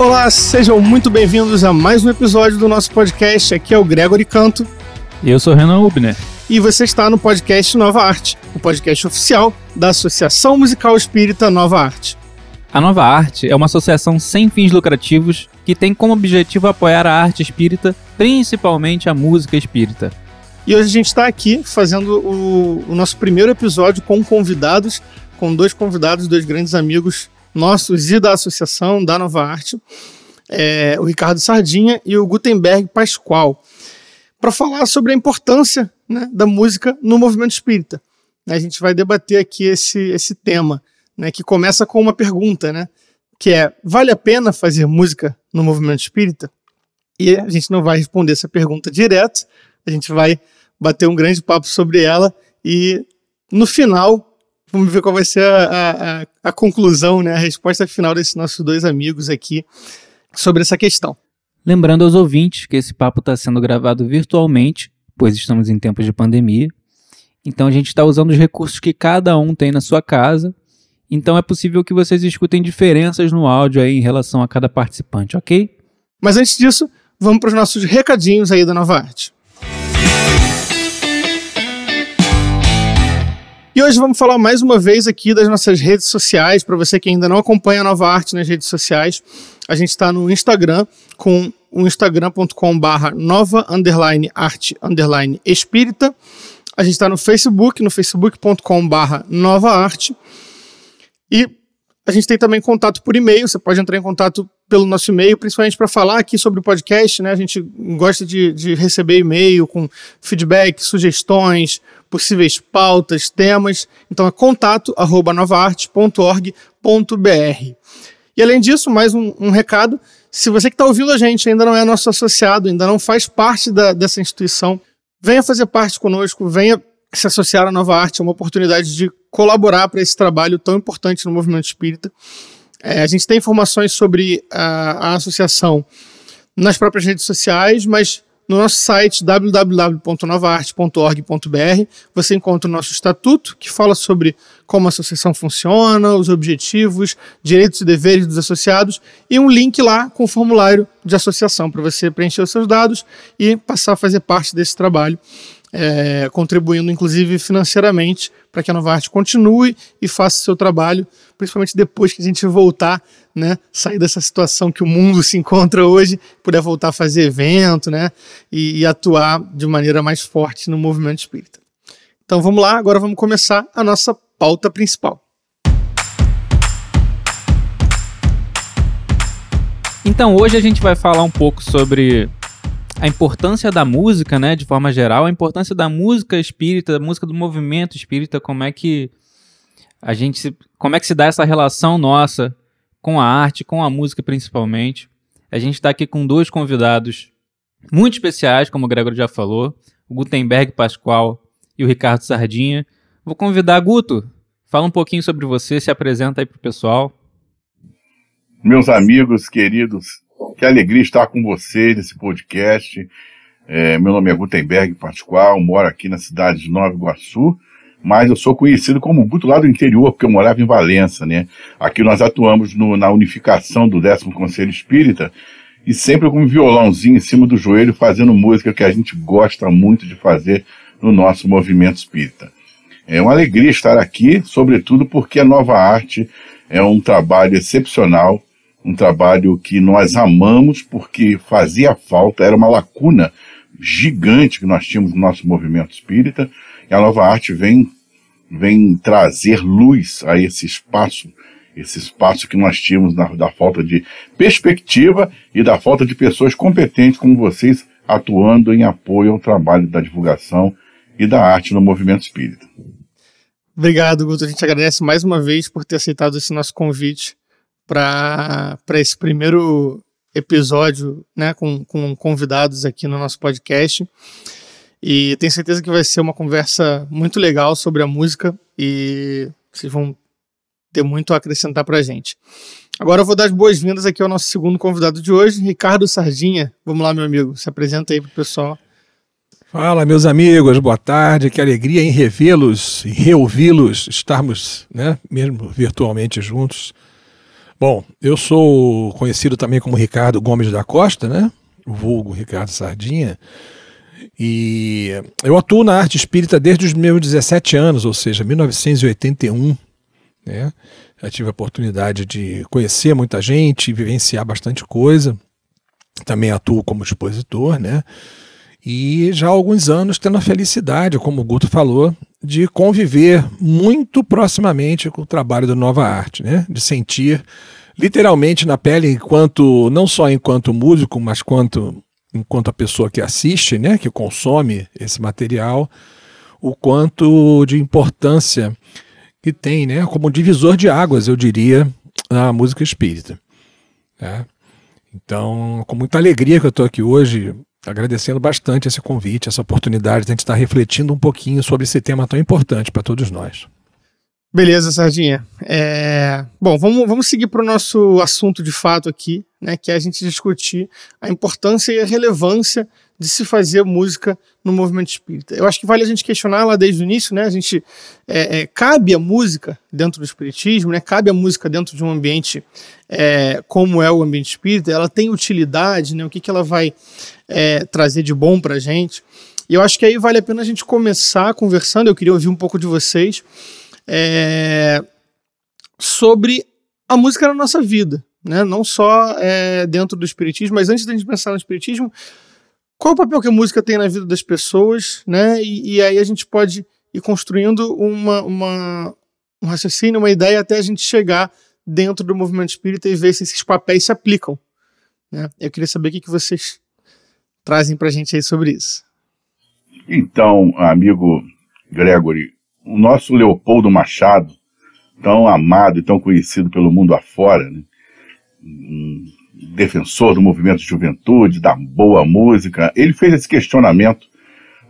Olá, sejam muito bem-vindos a mais um episódio do nosso podcast. Aqui é o Gregory Canto. E eu sou o Renan Ubner. E você está no podcast Nova Arte, o podcast oficial da Associação Musical Espírita Nova Arte. A Nova Arte é uma associação sem fins lucrativos que tem como objetivo apoiar a arte espírita, principalmente a música espírita. E hoje a gente está aqui fazendo o, o nosso primeiro episódio com convidados, com dois convidados, dois grandes amigos nossos e da associação da Nova Arte, é, o Ricardo Sardinha e o Gutenberg Pascoal, para falar sobre a importância né, da música no movimento espírita. A gente vai debater aqui esse, esse tema, né, que começa com uma pergunta, né, que é: vale a pena fazer música no movimento espírita? E a gente não vai responder essa pergunta direto, a gente vai bater um grande papo sobre ela e no final Vamos ver qual vai ser a, a, a conclusão, né, a resposta final desses nossos dois amigos aqui sobre essa questão. Lembrando aos ouvintes que esse papo está sendo gravado virtualmente, pois estamos em tempos de pandemia. Então a gente está usando os recursos que cada um tem na sua casa. Então é possível que vocês escutem diferenças no áudio aí em relação a cada participante, ok? Mas antes disso, vamos para os nossos recadinhos aí da Nova Arte. E hoje vamos falar mais uma vez aqui das nossas redes sociais. Para você que ainda não acompanha a Nova Arte nas redes sociais, a gente está no Instagram com o instagram.com/barra nova underline arte underline espírita. A gente está no Facebook, no facebook.com/barra nova arte. E a gente tem também contato por e-mail. Você pode entrar em contato pelo nosso e-mail, principalmente para falar aqui sobre o podcast. Né? A gente gosta de, de receber e-mail com feedback, sugestões possíveis pautas, temas. Então é contato arroba novaarte.org.br. E além disso, mais um, um recado: se você que está ouvindo a gente ainda não é nosso associado, ainda não faz parte da, dessa instituição, venha fazer parte conosco, venha se associar à Nova Arte, é uma oportunidade de colaborar para esse trabalho tão importante no movimento espírita. É, a gente tem informações sobre a, a associação nas próprias redes sociais, mas no nosso site www.novaarte.org.br você encontra o nosso estatuto, que fala sobre como a associação funciona, os objetivos, direitos e deveres dos associados, e um link lá com o formulário de associação para você preencher os seus dados e passar a fazer parte desse trabalho é, contribuindo inclusive financeiramente para que a Nova Arte continue e faça o seu trabalho, principalmente depois que a gente voltar, né, sair dessa situação que o mundo se encontra hoje, puder voltar a fazer evento, né, e, e atuar de maneira mais forte no movimento espírita. Então vamos lá, agora vamos começar a nossa pauta principal. Então hoje a gente vai falar um pouco sobre a importância da música, né, de forma geral, a importância da música espírita, da música do movimento espírita, como é que a gente, como é que se dá essa relação nossa com a arte, com a música principalmente. A gente está aqui com dois convidados muito especiais, como o Gregor já falou, o Gutenberg Pascoal e o Ricardo Sardinha. Vou convidar Guto, fala um pouquinho sobre você, se apresenta aí pro pessoal. Meus amigos queridos que alegria estar com vocês nesse podcast. É, meu nome é Gutenberg Pascoal, moro aqui na cidade de Nova Iguaçu, mas eu sou conhecido como Guto lá do interior, porque eu morava em Valença, né? Aqui nós atuamos no, na unificação do décimo Conselho Espírita e sempre com um violãozinho em cima do joelho fazendo música que a gente gosta muito de fazer no nosso movimento espírita. É uma alegria estar aqui, sobretudo porque a Nova Arte é um trabalho excepcional um trabalho que nós amamos porque fazia falta, era uma lacuna gigante que nós tínhamos no nosso movimento espírita, e a nova arte vem, vem trazer luz a esse espaço, esse espaço que nós tínhamos na, da falta de perspectiva e da falta de pessoas competentes como vocês atuando em apoio ao trabalho da divulgação e da arte no movimento espírita. Obrigado, Guto. A gente agradece mais uma vez por ter aceitado esse nosso convite para esse primeiro episódio né, com, com convidados aqui no nosso podcast. E tenho certeza que vai ser uma conversa muito legal sobre a música e vocês vão ter muito a acrescentar para a gente. Agora eu vou dar as boas-vindas aqui ao nosso segundo convidado de hoje, Ricardo Sardinha. Vamos lá, meu amigo, se apresenta aí para o pessoal. Fala, meus amigos, boa tarde. Que alegria em revê-los, reouvi-los, estarmos, né, mesmo virtualmente juntos Bom, eu sou conhecido também como Ricardo Gomes da Costa, né? O vulgo Ricardo Sardinha. E eu atuo na arte espírita desde os meus 17 anos, ou seja, 1981. Né? Já tive a oportunidade de conhecer muita gente, vivenciar bastante coisa. Também atuo como expositor, né? E já há alguns anos tendo a felicidade, como o Guto falou, de conviver muito proximamente com o trabalho da Nova Arte, né? De sentir literalmente na pele enquanto não só enquanto músico, mas quanto enquanto a pessoa que assiste, né, que consome esse material, o quanto de importância que tem, né, como divisor de águas, eu diria, na música espírita. Né? Então, com muita alegria que eu estou aqui hoje, agradecendo bastante esse convite, essa oportunidade de a gente estar refletindo um pouquinho sobre esse tema tão importante para todos nós. Beleza, Sardinha. É... Bom, vamos, vamos seguir para o nosso assunto de fato aqui, né, que é a gente discutir a importância e a relevância de se fazer música no movimento espírita. Eu acho que vale a gente questionar lá desde o início, né? A gente é, é, cabe a música dentro do espiritismo, né? Cabe a música dentro de um ambiente é, como é o ambiente espírita. Ela tem utilidade, né? O que, que ela vai é, trazer de bom para a gente? E eu acho que aí vale a pena a gente começar conversando. Eu queria ouvir um pouco de vocês é, sobre a música na nossa vida, né? não só é, dentro do espiritismo, mas antes da gente pensar no espiritismo, qual o papel que a música tem na vida das pessoas, né? E, e aí a gente pode ir construindo uma, uma, um raciocínio, uma ideia até a gente chegar dentro do movimento espírita e ver se esses papéis se aplicam. Né? Eu queria saber o que, que vocês trazem para a gente aí sobre isso. Então, amigo Gregory, o nosso Leopoldo Machado, tão amado e tão conhecido pelo mundo afora, né? Defensor do movimento de juventude, da boa música, ele fez esse questionamento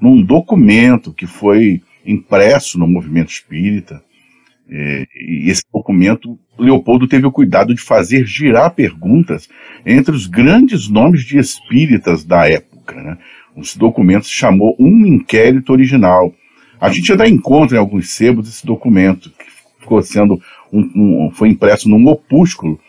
num documento que foi impresso no movimento espírita. É, e esse documento, Leopoldo teve o cuidado de fazer girar perguntas entre os grandes nomes de espíritas da época. Né? Esse documento se chamou Um Inquérito Original, a gente ainda encontra em alguns sebos esse documento, que ficou sendo um, um, foi impresso num opúsculo,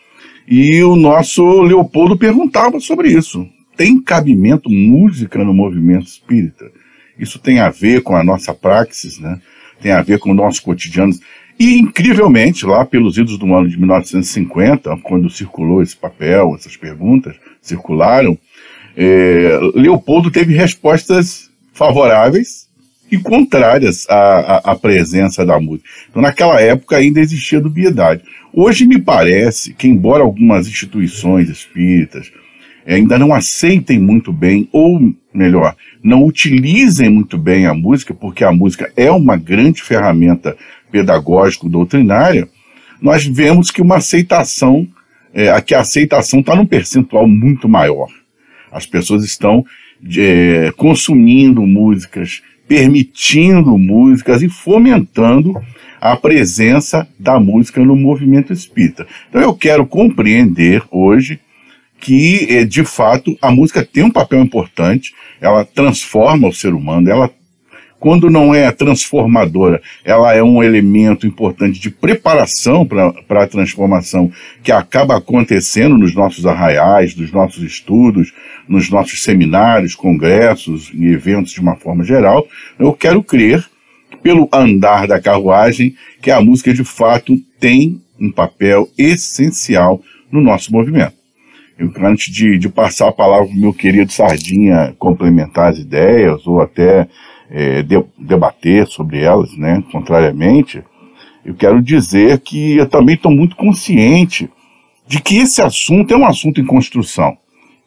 e o nosso Leopoldo perguntava sobre isso. Tem cabimento música no movimento espírita? Isso tem a ver com a nossa praxis, né? tem a ver com o nosso cotidiano. E, incrivelmente, lá pelos idos do ano de 1950, quando circulou esse papel, essas perguntas circularam, é, Leopoldo teve respostas favoráveis e contrárias à, à, à, presença da música. Então, naquela época ainda existia dubiedade. Hoje me parece que, embora algumas instituições espíritas ainda não aceitem muito bem, ou melhor, não utilizem muito bem a música, porque a música é uma grande ferramenta pedagógico-doutrinária, nós vemos que uma aceitação, é, que a aceitação está num percentual muito maior. As pessoas estão é, consumindo músicas permitindo músicas e fomentando a presença da música no movimento espírita. Então eu quero compreender hoje que, eh, de fato, a música tem um papel importante, ela transforma o ser humano, ela quando não é transformadora, ela é um elemento importante de preparação para a transformação que acaba acontecendo nos nossos arraiais, nos nossos estudos, nos nossos seminários, congressos e eventos de uma forma geral. Eu quero crer, pelo andar da carruagem, que a música de fato tem um papel essencial no nosso movimento. Eu, antes de, de passar a palavra para o meu querido Sardinha complementar as ideias ou até é, de, debater sobre elas, né? Contrariamente, eu quero dizer que eu também estou muito consciente de que esse assunto é um assunto em construção.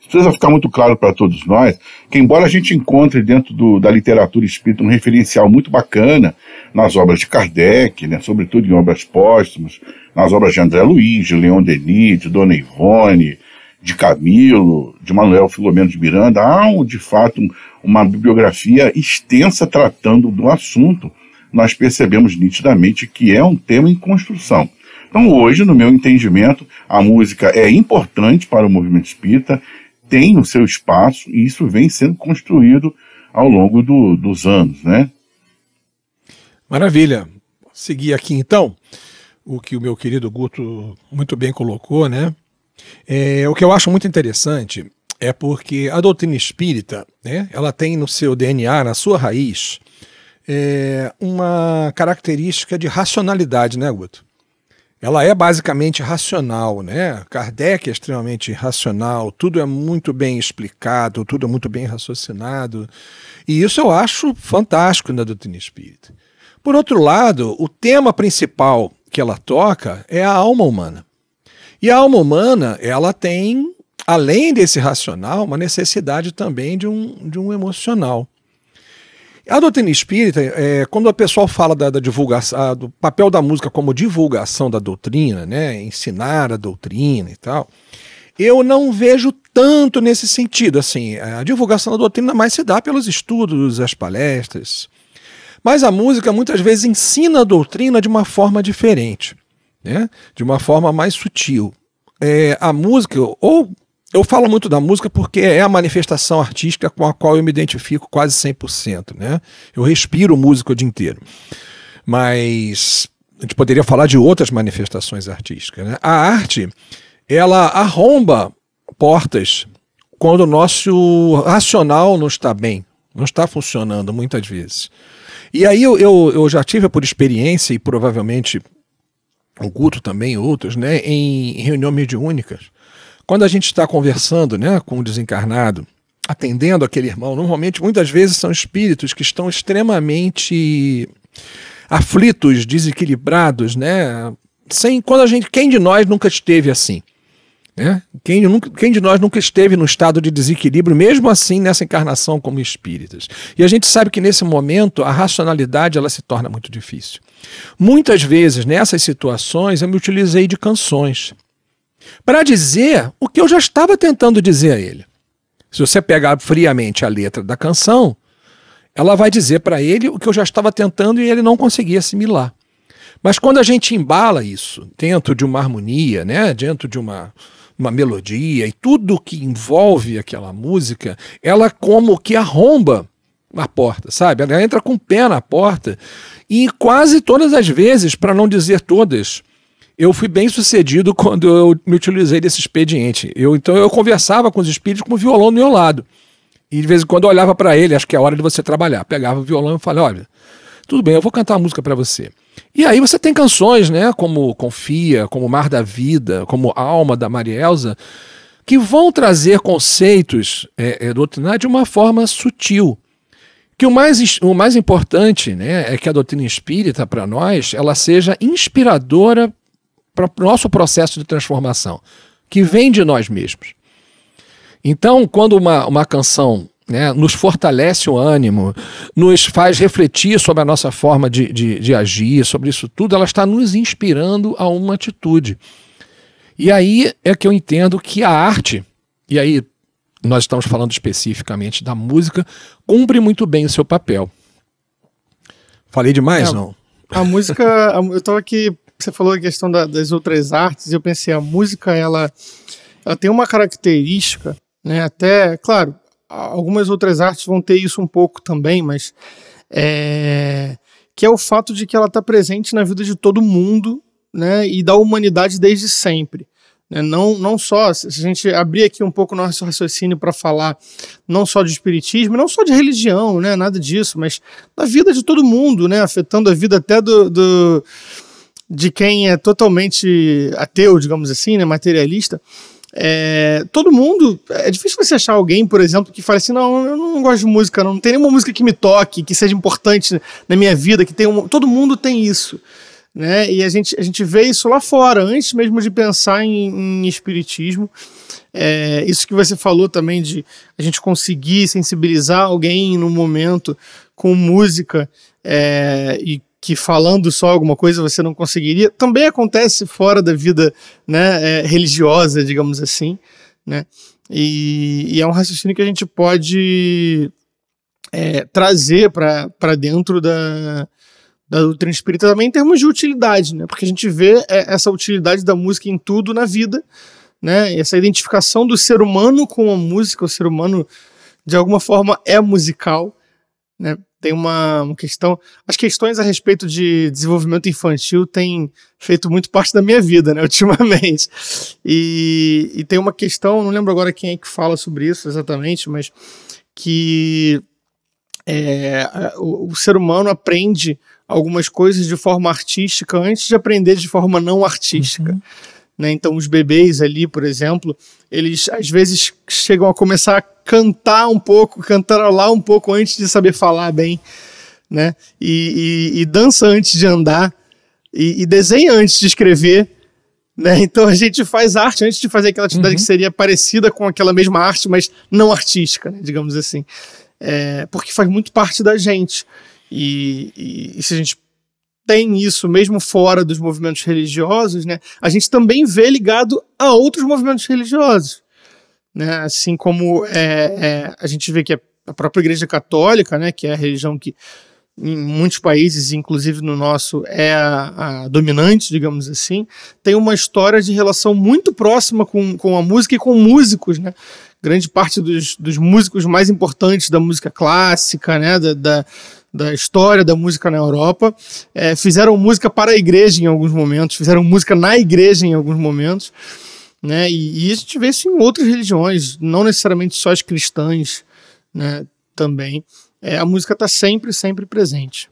Precisa ficar muito claro para todos nós que, embora a gente encontre dentro do, da literatura espírita um referencial muito bacana nas obras de Kardec, né, sobretudo em obras póstumas, nas obras de André Luiz, de Leon Denis, de Dona Ivone, de Camilo, de Manuel Filomeno de Miranda, há, de fato, um, uma bibliografia extensa tratando do assunto, nós percebemos nitidamente que é um tema em construção. Então, hoje, no meu entendimento, a música é importante para o movimento espírita, tem o seu espaço e isso vem sendo construído ao longo do, dos anos, né? Maravilha. Seguir aqui então. o que o meu querido Guto muito bem colocou, né? É, o que eu acho muito interessante é porque a doutrina espírita, né, ela tem no seu DNA, na sua raiz, é, uma característica de racionalidade, né, Guto? Ela é basicamente racional, né? Kardec é extremamente racional, tudo é muito bem explicado, tudo é muito bem raciocinado. E isso eu acho fantástico na doutrina espírita. Por outro lado, o tema principal que ela toca é a alma humana. E a alma humana, ela tem, além desse racional, uma necessidade também de um, de um emocional. A doutrina espírita, é, quando o pessoal fala da, da divulgação, do papel da música como divulgação da doutrina, né, ensinar a doutrina e tal, eu não vejo tanto nesse sentido. Assim, a divulgação da doutrina mais se dá pelos estudos, as palestras. Mas a música muitas vezes ensina a doutrina de uma forma diferente, né? de uma forma mais sutil. É, a música, ou eu falo muito da música porque é a manifestação artística com a qual eu me identifico quase 100%, né? Eu respiro música o dia inteiro. Mas a gente poderia falar de outras manifestações artísticas, né? A arte, ela arromba portas quando o nosso racional não está bem, não está funcionando muitas vezes. E aí eu, eu, eu já tive por experiência, e provavelmente o Guto também, outros, né, em reuniões mediúnicas, quando a gente está conversando né, com o desencarnado, atendendo aquele irmão, normalmente, muitas vezes, são espíritos que estão extremamente aflitos, desequilibrados, né? Sem, quando a gente, quem de nós nunca esteve assim? Né? Quem, nunca, quem de nós nunca esteve no estado de desequilíbrio, mesmo assim nessa encarnação como espíritas? E a gente sabe que nesse momento a racionalidade ela se torna muito difícil. Muitas vezes nessas situações eu me utilizei de canções para dizer o que eu já estava tentando dizer a ele. Se você pegar friamente a letra da canção, ela vai dizer para ele o que eu já estava tentando e ele não conseguia assimilar. Mas quando a gente embala isso dentro de uma harmonia, né, dentro de uma, uma melodia e tudo que envolve aquela música, ela como que arromba a porta, sabe? Ela entra com o pé na porta e quase todas as vezes, para não dizer todas, eu fui bem sucedido quando eu me utilizei desse expediente. Eu, então eu conversava com os espíritos com o violão do meu lado. E de vez em quando eu olhava para ele, acho que é a hora de você trabalhar. Pegava o violão e falava: olha, tudo bem, eu vou cantar uma música para você. E aí você tem canções, né, como Confia, como Mar da Vida, como Alma da Maria Elza, que vão trazer conceitos é, é, doutrinários de uma forma sutil. Que o mais, o mais importante né, é que a doutrina espírita, para nós, ela seja inspiradora para o nosso processo de transformação, que vem de nós mesmos. Então, quando uma, uma canção né, nos fortalece o ânimo, nos faz refletir sobre a nossa forma de, de, de agir, sobre isso tudo, ela está nos inspirando a uma atitude. E aí é que eu entendo que a arte, e aí nós estamos falando especificamente da música, cumpre muito bem o seu papel. Falei demais, é, não? A música, eu estava aqui você falou a questão da, das outras artes, e eu pensei, a música, ela, ela tem uma característica, né, até, claro, algumas outras artes vão ter isso um pouco também, mas é, que é o fato de que ela está presente na vida de todo mundo, né, e da humanidade desde sempre. Né? Não, não só, se a gente abrir aqui um pouco o nosso raciocínio para falar não só de espiritismo, não só de religião, né? nada disso, mas da vida de todo mundo, né? afetando a vida até do, do de quem é totalmente ateu, digamos assim, né, materialista, é, todo mundo. É difícil você achar alguém, por exemplo, que fale assim: não, eu não gosto de música, não, não tem nenhuma música que me toque, que seja importante na minha vida, que tem um, todo mundo tem isso. Né? E a gente, a gente vê isso lá fora, antes mesmo de pensar em, em espiritismo. É, isso que você falou também de a gente conseguir sensibilizar alguém no momento com música é, e que falando só alguma coisa você não conseguiria, também acontece fora da vida né, é, religiosa, digamos assim, né? E, e, é um raciocínio que a gente pode é, trazer para dentro da, da doutrina espírita também em termos de utilidade, né? Porque a gente vê é, essa utilidade da música em tudo na vida, né? Essa identificação do ser humano com a música, o ser humano de alguma forma é musical, né? tem uma, uma questão. As questões a respeito de desenvolvimento infantil têm feito muito parte da minha vida, né, ultimamente. E, e tem uma questão, não lembro agora quem é que fala sobre isso exatamente, mas que é, o, o, ser humano aprende algumas coisas de forma artística antes de aprender de forma não artística. Uhum. Né? Então, os bebês ali, por exemplo, eles às vezes chegam a começar a cantar um pouco, cantarolar um pouco antes de saber falar bem, né? E, e, e dança antes de andar, e, e, desenha antes de escrever. Né? Então a gente faz arte antes de fazer aquela atividade uhum. que seria parecida com aquela mesma arte, mas não artística, né? digamos assim. É, porque faz muito parte da gente. E, e, se a gente tem isso mesmo fora dos movimentos religiosos, né, a gente também vê ligado a outros movimentos religiosos. Né, assim como é, é, a gente vê que a própria Igreja Católica, né, que é a religião que em muitos países, inclusive no nosso, é a, a, dominante, digamos assim, tem uma história de relação muito próxima com, com a música e com músicos, né? Grande parte dos, dos músicos mais importantes da música clássica, né? Da, da, da história da música na Europa, é, fizeram música para a igreja em alguns momentos, fizeram música na igreja em alguns momentos, né? E, e a gente vê isso em outras religiões, não necessariamente só as cristãs, né? Também. É, a música está sempre, sempre presente.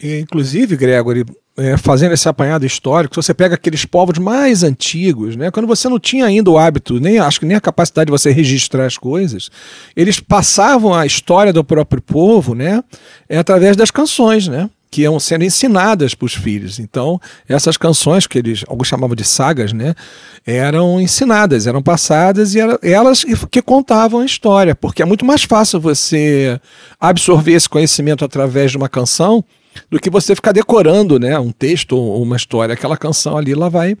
Inclusive, Gregory, é, fazendo esse apanhado histórico, você pega aqueles povos mais antigos, né, quando você não tinha ainda o hábito, nem acho que nem a capacidade de você registrar as coisas, eles passavam a história do próprio povo, né, é, através das canções, né, que iam sendo ensinadas para os filhos. Então, essas canções que eles, alguns chamavam de sagas, né, eram ensinadas, eram passadas e elas que contavam a história, porque é muito mais fácil você absorver esse conhecimento através de uma canção do que você ficar decorando, né, um texto ou uma história. Aquela canção ali, ela vai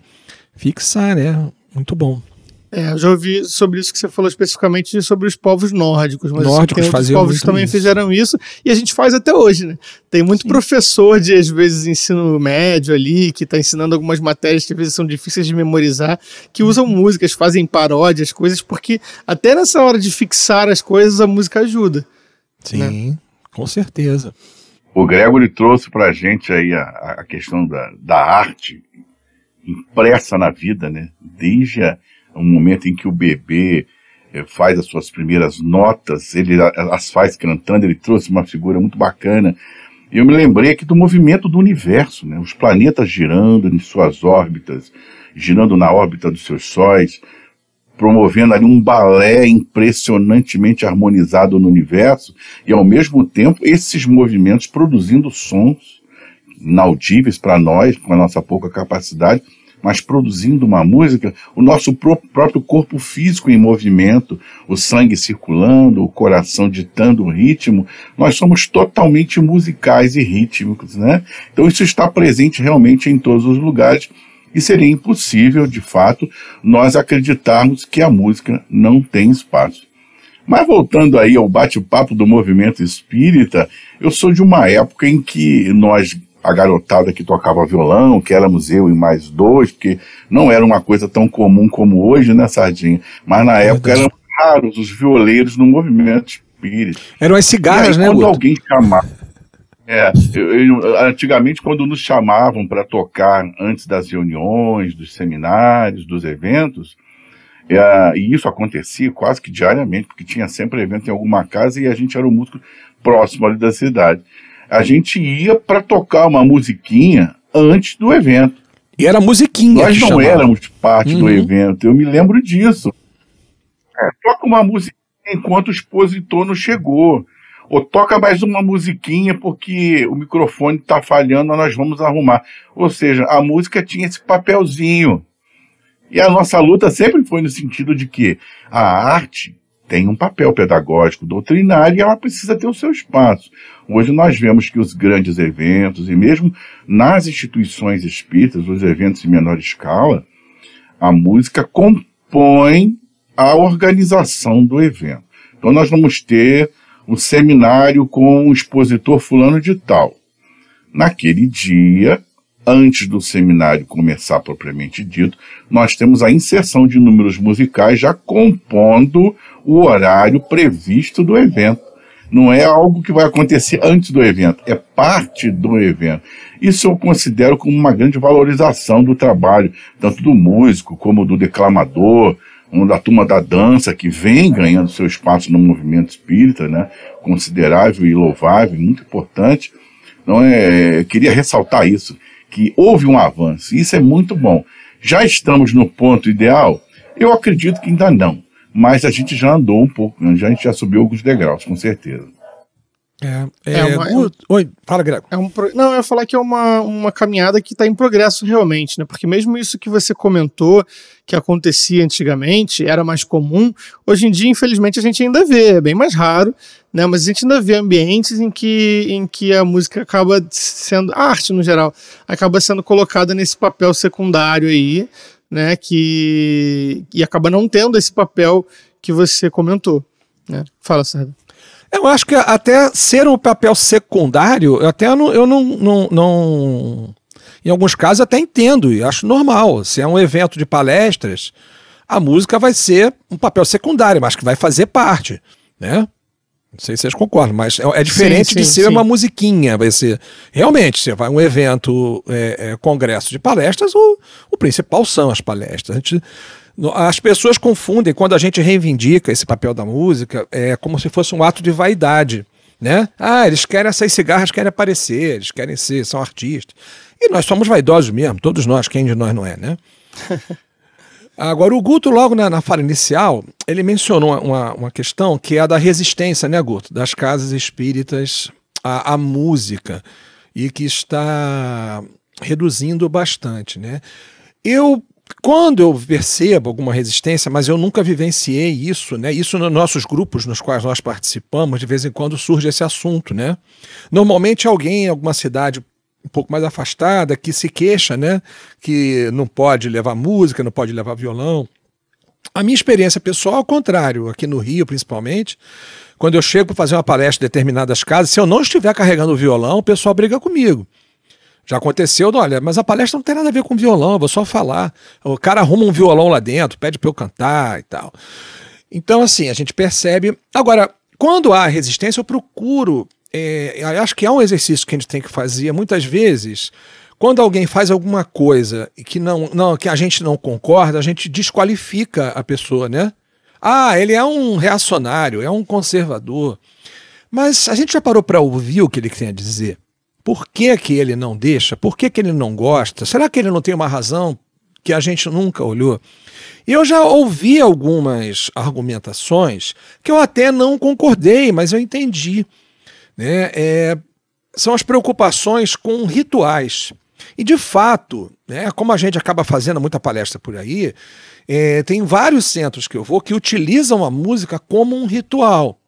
fixar, né? Muito bom. É, eu já ouvi sobre isso que você falou especificamente sobre os povos nórdicos, mas nórdicos tem povos que também isso. fizeram isso e a gente faz até hoje, né? Tem muito Sim. professor de, às vezes, ensino médio ali, que está ensinando algumas matérias que às vezes são difíceis de memorizar, que usam músicas, fazem paródias, coisas, porque até nessa hora de fixar as coisas, a música ajuda. Sim, né? com certeza. O Gregory trouxe para a gente aí a, a questão da, da arte impressa na vida, né? Desde um momento em que o bebê eh, faz as suas primeiras notas, ele as faz cantando, ele trouxe uma figura muito bacana. Eu me lembrei aqui do movimento do universo, né? Os planetas girando em suas órbitas, girando na órbita dos seus sóis, promovendo ali um balé impressionantemente harmonizado no universo e ao mesmo tempo esses movimentos produzindo sons inaudíveis para nós, com a nossa pouca capacidade, mas produzindo uma música, o nosso pró próprio corpo físico em movimento, o sangue circulando, o coração ditando o ritmo, nós somos totalmente musicais e rítmicos, né? Então isso está presente realmente em todos os lugares e seria impossível, de fato, nós acreditarmos que a música não tem espaço. Mas voltando aí ao bate-papo do movimento espírita, eu sou de uma época em que nós, a garotada que tocava violão, que éramos eu e mais dois, porque não era uma coisa tão comum como hoje, né, Sardinha? Mas na época eram raros os violeiros no movimento espírita. Eram as cigarras, aí, né? Quando alguém chamava. É, eu, eu, antigamente quando nos chamavam para tocar antes das reuniões, dos seminários, dos eventos, é, e isso acontecia quase que diariamente, porque tinha sempre evento em alguma casa e a gente era o músico próximo ali da cidade. A gente ia para tocar uma musiquinha antes do evento. E era musiquinha. Nós não chamava. éramos parte uhum. do evento, eu me lembro disso. É, toca uma musiquinha enquanto o expositor não chegou ou toca mais uma musiquinha porque o microfone está falhando, nós vamos arrumar. Ou seja, a música tinha esse papelzinho. E a nossa luta sempre foi no sentido de que a arte tem um papel pedagógico, doutrinário, e ela precisa ter o seu espaço. Hoje nós vemos que os grandes eventos, e mesmo nas instituições espíritas, os eventos em menor escala, a música compõe a organização do evento. Então nós vamos ter um seminário com um expositor fulano de tal. Naquele dia, antes do seminário começar propriamente dito, nós temos a inserção de números musicais já compondo o horário previsto do evento. Não é algo que vai acontecer antes do evento, é parte do evento. Isso eu considero como uma grande valorização do trabalho, tanto do músico como do declamador, da turma da dança, que vem ganhando seu espaço no movimento espírita, né? considerável e louvável, muito importante. Então, é, eu queria ressaltar isso, que houve um avanço, e isso é muito bom. Já estamos no ponto ideal? Eu acredito que ainda não, mas a gente já andou um pouco, já, a gente já subiu alguns degraus, com certeza. É, é, é uma, é Oi, fala, Grego. É um, não, eu ia falar que é uma, uma caminhada que está em progresso realmente, né? Porque mesmo isso que você comentou, que acontecia antigamente, era mais comum, hoje em dia, infelizmente, a gente ainda vê, é bem mais raro, né? Mas a gente ainda vê ambientes em que, em que a música acaba sendo, a arte no geral, acaba sendo colocada nesse papel secundário aí, né? Que, e acaba não tendo esse papel que você comentou. Né? Fala, Sérgio. Eu acho que até ser um papel secundário, eu até não, eu não, não, não, Em alguns casos até entendo e acho normal. Se é um evento de palestras, a música vai ser um papel secundário, mas que vai fazer parte, né? Não sei se vocês concordam, mas é, é diferente sim, sim, de ser sim. uma musiquinha. Vai ser. Realmente, você vai um evento, é, é, congresso de palestras, o, o principal são as palestras. A gente as pessoas confundem quando a gente reivindica esse papel da música, é como se fosse um ato de vaidade. Né? Ah, eles querem essas cigarras, querem aparecer, eles querem ser, são artistas. E nós somos vaidosos mesmo, todos nós, quem de nós não é, né? Agora, o Guto, logo na, na fala inicial, ele mencionou uma, uma questão que é a da resistência, né, Guto? Das casas espíritas à, à música e que está reduzindo bastante, né? Eu quando eu percebo alguma resistência, mas eu nunca vivenciei isso, né? Isso nos nossos grupos nos quais nós participamos, de vez em quando surge esse assunto, né? Normalmente alguém em alguma cidade um pouco mais afastada que se queixa, né? Que não pode levar música, não pode levar violão. A minha experiência pessoal é o contrário, aqui no Rio principalmente. Quando eu chego para fazer uma palestra em determinadas casas, se eu não estiver carregando o violão, o pessoal briga comigo. Já aconteceu, olha, mas a palestra não tem nada a ver com violão, vou só falar. O cara arruma um violão lá dentro, pede para eu cantar e tal. Então, assim, a gente percebe. Agora, quando há resistência, eu procuro. É, eu acho que é um exercício que a gente tem que fazer muitas vezes. Quando alguém faz alguma coisa que não, não que a gente não concorda, a gente desqualifica a pessoa, né? Ah, ele é um reacionário, é um conservador. Mas a gente já parou para ouvir o que ele tem a dizer? Por que, que ele não deixa? Por que, que ele não gosta? Será que ele não tem uma razão que a gente nunca olhou? Eu já ouvi algumas argumentações que eu até não concordei, mas eu entendi. Né? É, são as preocupações com rituais. E de fato, né, como a gente acaba fazendo muita palestra por aí, é, tem vários centros que eu vou que utilizam a música como um ritual.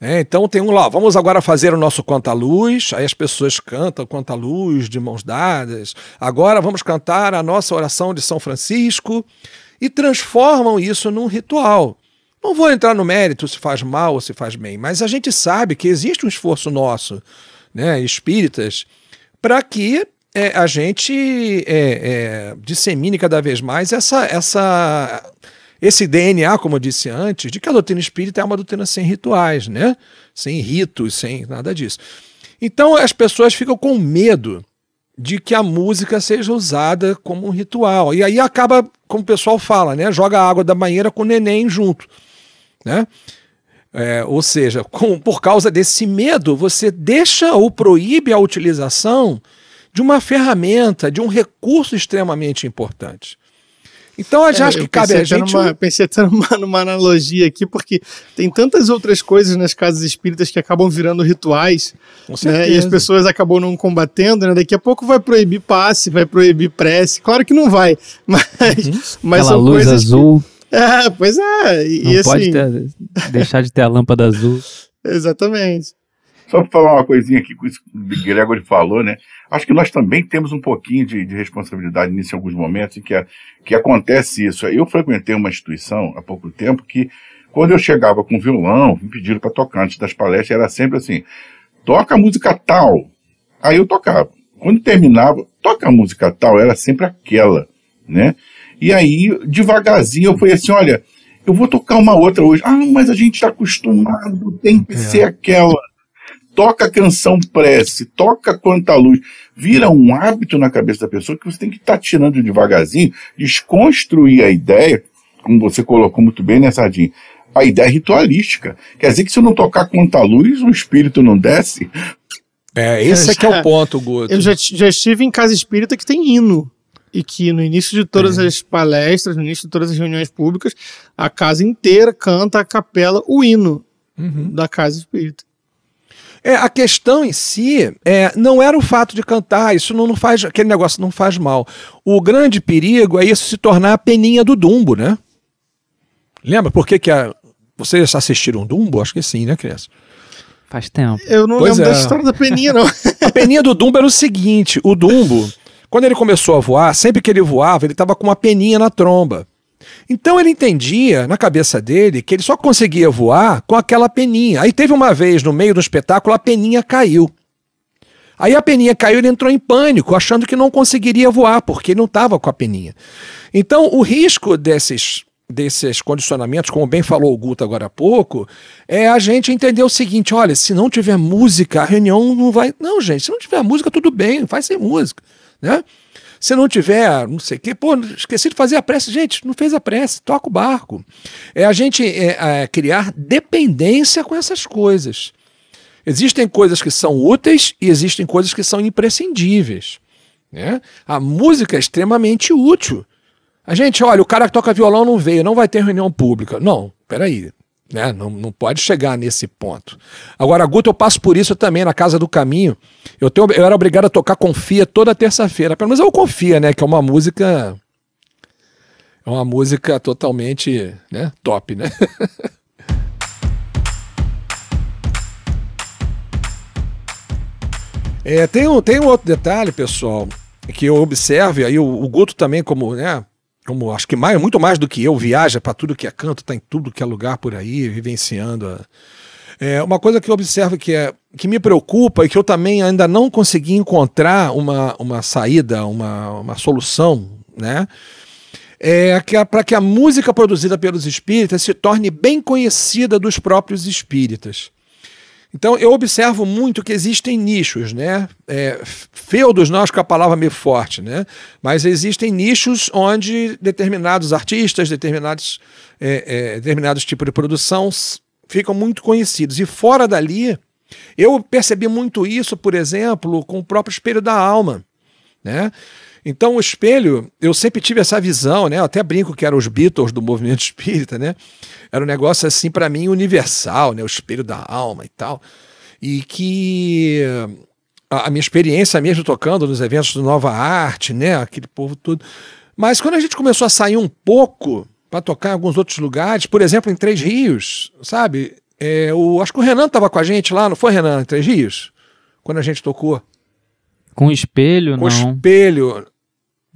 É, então tem um lá, vamos agora fazer o nosso conta-luz, aí as pessoas cantam conta-luz de mãos dadas. Agora vamos cantar a nossa oração de São Francisco e transformam isso num ritual. Não vou entrar no mérito se faz mal ou se faz bem, mas a gente sabe que existe um esforço nosso, né, espíritas, para que é, a gente é, é, dissemine cada vez mais essa, essa esse DNA, como eu disse antes, de que a doutrina espírita é uma doutrina sem rituais, né? Sem ritos, sem nada disso. Então as pessoas ficam com medo de que a música seja usada como um ritual. E aí acaba, como o pessoal fala, né? Joga a água da banheira com o neném junto, né? É, ou seja, com, por causa desse medo, você deixa ou proíbe a utilização de uma ferramenta, de um recurso extremamente importante. Então eu já é, acho que cabe a gente. Numa, pensei até numa, numa, analogia aqui, porque tem tantas outras coisas nas casas espíritas que acabam virando rituais, né, e as pessoas acabam não combatendo, né? Daqui a pouco vai proibir passe, vai proibir prece. Claro que não vai, mas, uhum. mas Aquela luz azul. Que, é, pois é. E, não e pode ter, deixar de ter a lâmpada azul. Exatamente. Só para falar uma coisinha aqui com isso que o Gregory falou, né? Acho que nós também temos um pouquinho de, de responsabilidade nisso em alguns momentos em que, é, que acontece isso. Eu frequentei uma instituição há pouco tempo que, quando eu chegava com violão, me pediram para tocar antes das palestras, era sempre assim: toca a música tal. Aí eu tocava. Quando terminava, toca a música tal, era sempre aquela, né? E aí, devagarzinho, eu fui assim: olha, Eu vou tocar uma outra hoje. Ah, mas a gente está acostumado, tem que é. ser aquela. Toca a canção prece, toca quanta luz. Vira um hábito na cabeça da pessoa que você tem que estar tá tirando devagarzinho, desconstruir a ideia, como você colocou muito bem, né, Sardinha? A ideia ritualística. Quer dizer que se eu não tocar quanta luz, o espírito não desce. É, esse é que é o ponto, Guto. Eu já, já estive em casa espírita que tem hino e que no início de todas é. as palestras, no início de todas as reuniões públicas, a casa inteira canta a capela o hino uhum. da casa espírita. É, a questão em si é, não era o fato de cantar, isso não, não faz, aquele negócio não faz mal. O grande perigo é isso se tornar a peninha do Dumbo, né? Lembra por que, que a, vocês assistiram Dumbo? Acho que sim, né, criança? Faz tempo. Eu não pois lembro é. da história da peninha, não. a peninha do Dumbo era o seguinte: o Dumbo, quando ele começou a voar, sempre que ele voava, ele estava com uma peninha na tromba. Então ele entendia, na cabeça dele, que ele só conseguia voar com aquela peninha. Aí teve uma vez, no meio do espetáculo, a peninha caiu. Aí a peninha caiu, ele entrou em pânico, achando que não conseguiria voar, porque ele não estava com a peninha. Então, o risco desses desses condicionamentos, como bem falou o Guto agora há pouco, é a gente entender o seguinte: olha, se não tiver música, a reunião não vai. Não, gente, se não tiver música, tudo bem, faz sem música. Né? Se não tiver, não sei o quê, pô, esqueci de fazer a prece. Gente, não fez a prece, toca o barco. É a gente é, é, criar dependência com essas coisas. Existem coisas que são úteis e existem coisas que são imprescindíveis. Né? A música é extremamente útil. A gente, olha, o cara que toca violão não veio, não vai ter reunião pública. Não, peraí. Né? Não, não pode chegar nesse ponto. Agora, Guto, eu passo por isso também na Casa do Caminho. Eu, tenho, eu era obrigado a tocar Confia toda terça-feira. Pelo menos eu Confia, né? Que é uma música. É uma música totalmente né? top, né? é, tem, um, tem um outro detalhe, pessoal, que eu observo, e aí o, o Guto também, como, né, como acho que mais, muito mais do que eu, viaja para tudo que é canto, está em tudo que é lugar por aí, vivenciando. A... É, uma coisa que eu observo que, é, que me preocupa e que eu também ainda não consegui encontrar uma, uma saída, uma, uma solução, né? É que para que a música produzida pelos espíritas se torne bem conhecida dos próprios espíritas. Então eu observo muito que existem nichos, né? É, feudos acho que a palavra meio forte, né? Mas existem nichos onde determinados artistas, determinados, é, é, determinados tipos de produção ficam muito conhecidos. E fora dali, eu percebi muito isso, por exemplo, com o próprio Espelho da Alma, né? Então, o espelho, eu sempre tive essa visão, né? Eu até brinco que eram os Beatles do movimento espírita, né? Era um negócio assim para mim universal, né? O espelho da alma e tal. E que a, minha experiência mesmo tocando nos eventos do Nova Arte, né? Aquele povo todo. Mas quando a gente começou a sair um pouco para tocar em alguns outros lugares, por exemplo, em Três Rios, sabe? É, o, acho que o Renan estava com a gente lá, não foi, Renan, em Três Rios? Quando a gente tocou. Com espelho, com não. Com espelho.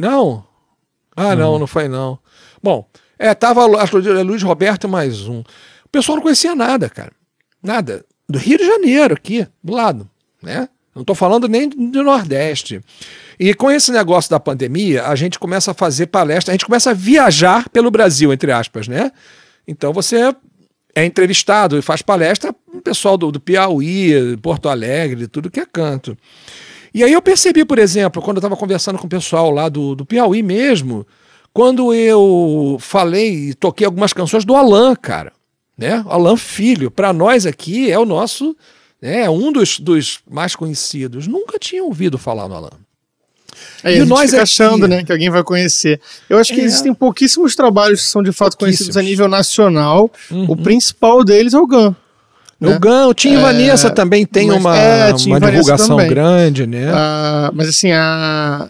Não? Ah, não, não, foi não. Bom, é, tava Luiz Roberto mais um. O pessoal não conhecia nada, cara. Nada. Do Rio de Janeiro, aqui, do lado, né? Não estou falando nem do Nordeste. E com esse negócio da pandemia, a gente começa a fazer palestra, a gente começa a viajar pelo Brasil, entre aspas, né? Então você é entrevistado e faz palestra o pessoal do, do Piauí, Porto Alegre, tudo que é canto. E aí eu percebi, por exemplo, quando eu estava conversando com o pessoal lá do, do Piauí mesmo, quando eu falei e toquei algumas canções do Alan, cara. Né? Alan Filho, para nós aqui é o nosso, né, é um dos, dos mais conhecidos. Nunca tinha ouvido falar no Alan. É, e a nós fica aqui... achando né, que alguém vai conhecer. Eu acho que é. existem pouquíssimos trabalhos que são de fato conhecidos a nível nacional. Uhum. O principal deles é o GAN. Né? O GAN, o Tim é, Vanessa também tem uma, é, uma divulgação também. grande, né? Ah, mas assim, a,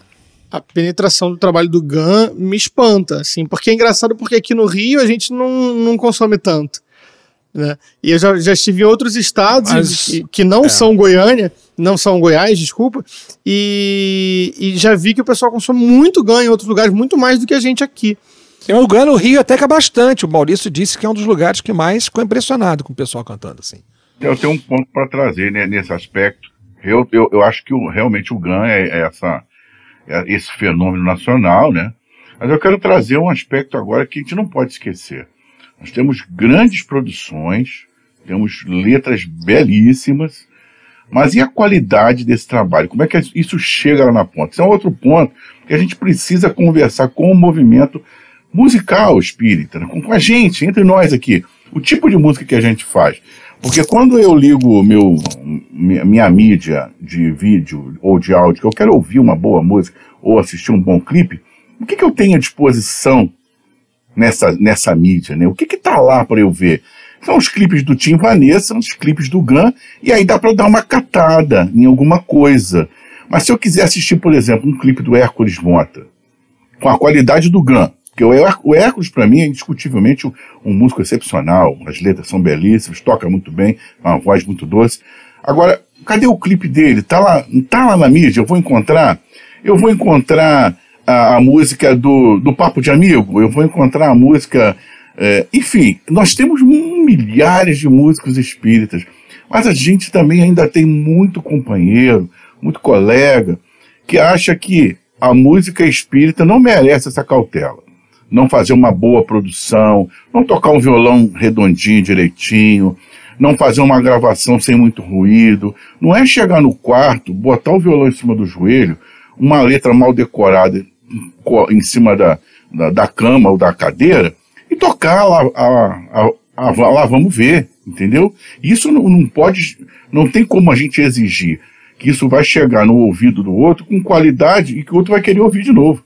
a penetração do trabalho do GAN me espanta, assim, porque é engraçado porque aqui no Rio a gente não, não consome tanto. Né? E eu já, já estive em outros estados Mas, que, que, não é. são Goiânia, não são Goiás, desculpa, e, e já vi que o pessoal consome muito GAN em outros lugares, muito mais do que a gente aqui. O GAN no Rio até que é bastante. O Maurício disse que é um dos lugares que mais ficou impressionado com o pessoal cantando assim. Eu tenho um ponto para trazer né, nesse aspecto. Eu, eu, eu acho que o, realmente o GAN é, é essa, é esse fenômeno nacional, né? Mas eu quero trazer um aspecto agora que a gente não pode esquecer. Nós temos grandes produções, temos letras belíssimas, mas e a qualidade desse trabalho? Como é que isso chega lá na ponta? Isso é um outro ponto que a gente precisa conversar com o movimento musical espírita, né? com, a gente, entre nós aqui. O tipo de música que a gente faz. Porque quando eu ligo meu, minha, mídia de vídeo ou de áudio, que eu quero ouvir uma boa música ou assistir um bom clipe, o que, que eu tenho à disposição nessa, nessa mídia? Né? O que está lá para eu ver? São os clipes do Tim Vanessa, são os clipes do Gun, e aí dá para dar uma catada em alguma coisa. Mas se eu quiser assistir, por exemplo, um clipe do Hércules Mota, com a qualidade do Gun, porque o Hércules, para mim, é indiscutivelmente um músico excepcional. As letras são belíssimas, toca muito bem, uma voz muito doce. Agora, cadê o clipe dele? Tá lá, tá lá na mídia? Eu vou encontrar? Eu vou encontrar a, a música do, do Papo de Amigo? Eu vou encontrar a música. É, enfim, nós temos milhares de músicos espíritas, mas a gente também ainda tem muito companheiro, muito colega, que acha que a música espírita não merece essa cautela não fazer uma boa produção, não tocar um violão redondinho, direitinho, não fazer uma gravação sem muito ruído. Não é chegar no quarto, botar o violão em cima do joelho, uma letra mal decorada em cima da, da, da cama ou da cadeira e tocar lá, lá vamos ver, entendeu? Isso não, não pode, não tem como a gente exigir que isso vai chegar no ouvido do outro com qualidade e que o outro vai querer ouvir de novo.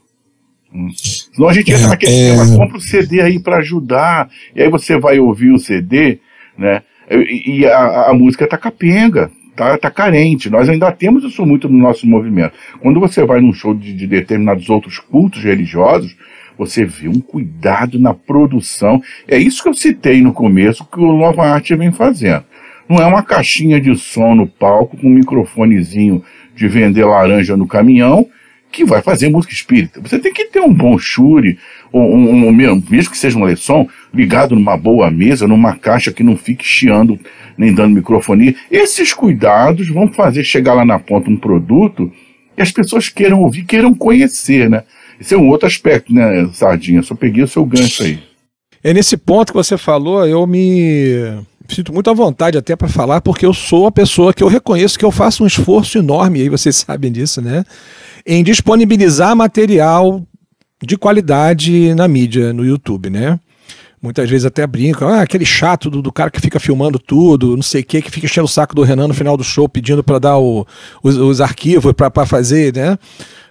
Senão a gente entra é, naquele é... Tema, compra o CD aí para ajudar, e aí você vai ouvir o CD, né? E, e a, a, música tá capenga, tá, tá carente. Nós ainda temos isso muito no nosso movimento. Quando você vai num show de, de determinados outros cultos religiosos, você vê um cuidado na produção. É isso que eu citei no começo que o Nova Arte vem fazendo. Não é uma caixinha de som no palco com um microfonezinho de vender laranja no caminhão que vai fazer música espírita. Você tem que ter um bom chure, um, um, um, mesmo que seja um leção, ligado numa boa mesa, numa caixa que não fique chiando nem dando microfonia. Esses cuidados vão fazer chegar lá na ponta um produto que as pessoas queiram ouvir, queiram conhecer, né? Esse é um outro aspecto, né, Sardinha? Só peguei o seu gancho aí. É nesse ponto que você falou, eu me sinto muito à vontade até para falar, porque eu sou a pessoa que eu reconheço que eu faço um esforço enorme, aí vocês sabem disso, né? em disponibilizar material de qualidade na mídia, no YouTube, né? Muitas vezes até brincam, ah, aquele chato do, do, cara que fica filmando tudo, não sei o que, que fica enchendo o saco do Renan no final do show pedindo para dar o, os, os, arquivos para fazer, né?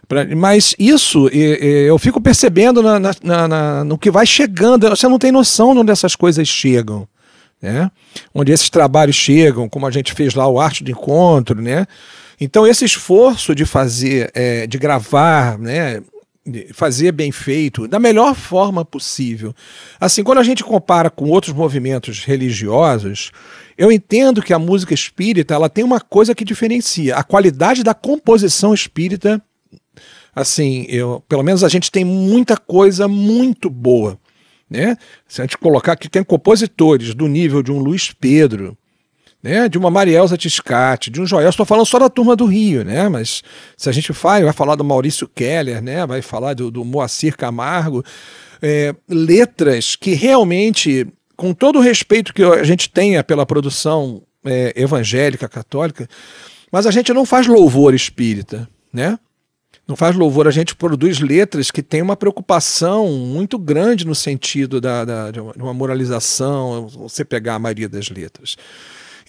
Pra, mas isso eu fico percebendo na, na, na, no que vai chegando. Você não tem noção de onde essas coisas chegam. Né? Onde esses trabalhos chegam, como a gente fez lá o Arte do Encontro, né? Então, esse esforço de fazer, é, de gravar, né, fazer bem feito, da melhor forma possível. Assim, quando a gente compara com outros movimentos religiosos, eu entendo que a música espírita ela tem uma coisa que diferencia. A qualidade da composição espírita, assim, eu, pelo menos a gente tem muita coisa muito boa. Né? Se a gente colocar que tem compositores do nível de um Luiz Pedro, né, de uma Marielza Tiscati, de um Joel. Estou falando só da turma do Rio, né? Mas se a gente vai, vai falar do Maurício Keller, né? Vai falar do, do Moacir Camargo, é, letras que realmente, com todo o respeito que a gente tenha pela produção é, evangélica, católica, mas a gente não faz louvor espírita, né? Não faz louvor, a gente produz letras que têm uma preocupação muito grande no sentido da, da de uma moralização, você pegar a maioria das letras.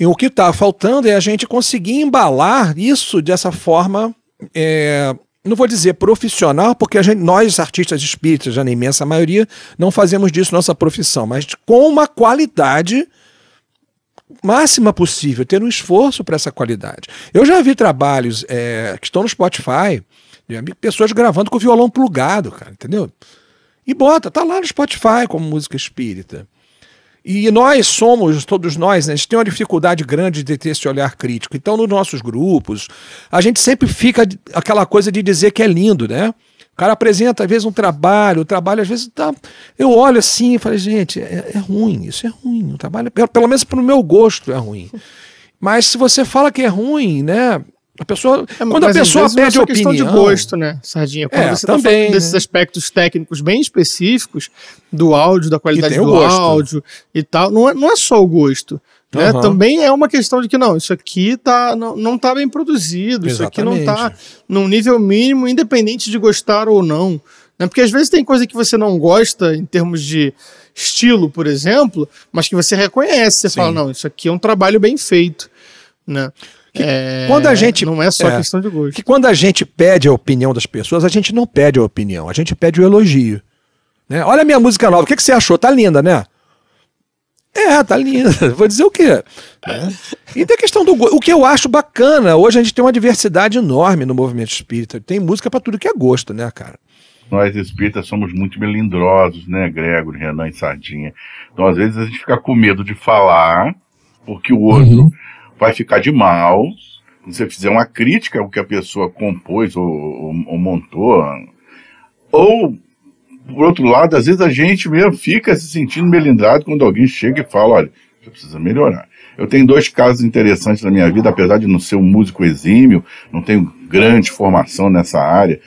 E o que está faltando é a gente conseguir embalar isso dessa forma. É, não vou dizer profissional, porque gente, nós, artistas espíritas, já na imensa maioria, não fazemos disso nossa profissão, mas com uma qualidade máxima possível, ter um esforço para essa qualidade. Eu já vi trabalhos é, que estão no Spotify, pessoas gravando com violão plugado, cara, entendeu? E bota, tá lá no Spotify como música espírita. E nós somos, todos nós, né, a gente tem uma dificuldade grande de ter esse olhar crítico. Então, nos nossos grupos, a gente sempre fica aquela coisa de dizer que é lindo, né? O cara apresenta, às vezes, um trabalho, o trabalho, às vezes, tá. Eu olho assim e falo, gente, é, é ruim, isso é ruim. O trabalho, pelo, pelo menos para o meu gosto, é ruim. Mas se você fala que é ruim, né? A pessoa, É, quando a mas às pessoa vezes é pede opinião, questão de gosto, né, Sardinha? Quando É, você tá também, falando desses né? aspectos técnicos bem específicos do áudio, da qualidade do áudio e tal, não é, não é só o gosto. Né? Aham. Também é uma questão de que não, isso aqui tá, não, não tá bem produzido, isso aqui não tá Exatamente. num nível mínimo, independente de gostar ou não. Né? Porque às vezes tem coisa que você não gosta em termos de estilo, por exemplo, mas que você reconhece. Você Sim. fala, não, isso aqui é um trabalho bem feito. Né? É, quando a gente- Não é só é. questão de gosto. que quando a gente pede a opinião das pessoas, a gente não pede a opinião, a gente pede o elogio. Né? Olha a minha música nova, o que, que você achou? Tá linda, né? É, tá linda. Vou dizer o quê? Né? E tem a questão do gosto. O que eu acho bacana, hoje a gente tem uma diversidade enorme no movimento espírita. Tem música pra tudo que é gosto, né, cara? Nós espíritas somos muito melindrosos, né, Gregor, Renan e Sardinha. Então, às vezes, a gente fica com medo de falar, porque o outro vai ficar de mal. Se você fizer uma crítica ao que a pessoa compôs ou, ou- ou montou, ou, por outro lado, às vezes a gente mesmo fica se sentindo melindrado quando alguém chega e fala: olha, você precisa melhorar. Eu tenho dois casos interessantes na minha vida, apesar de não ser um músico exímio, não tenho grande formação nessa área.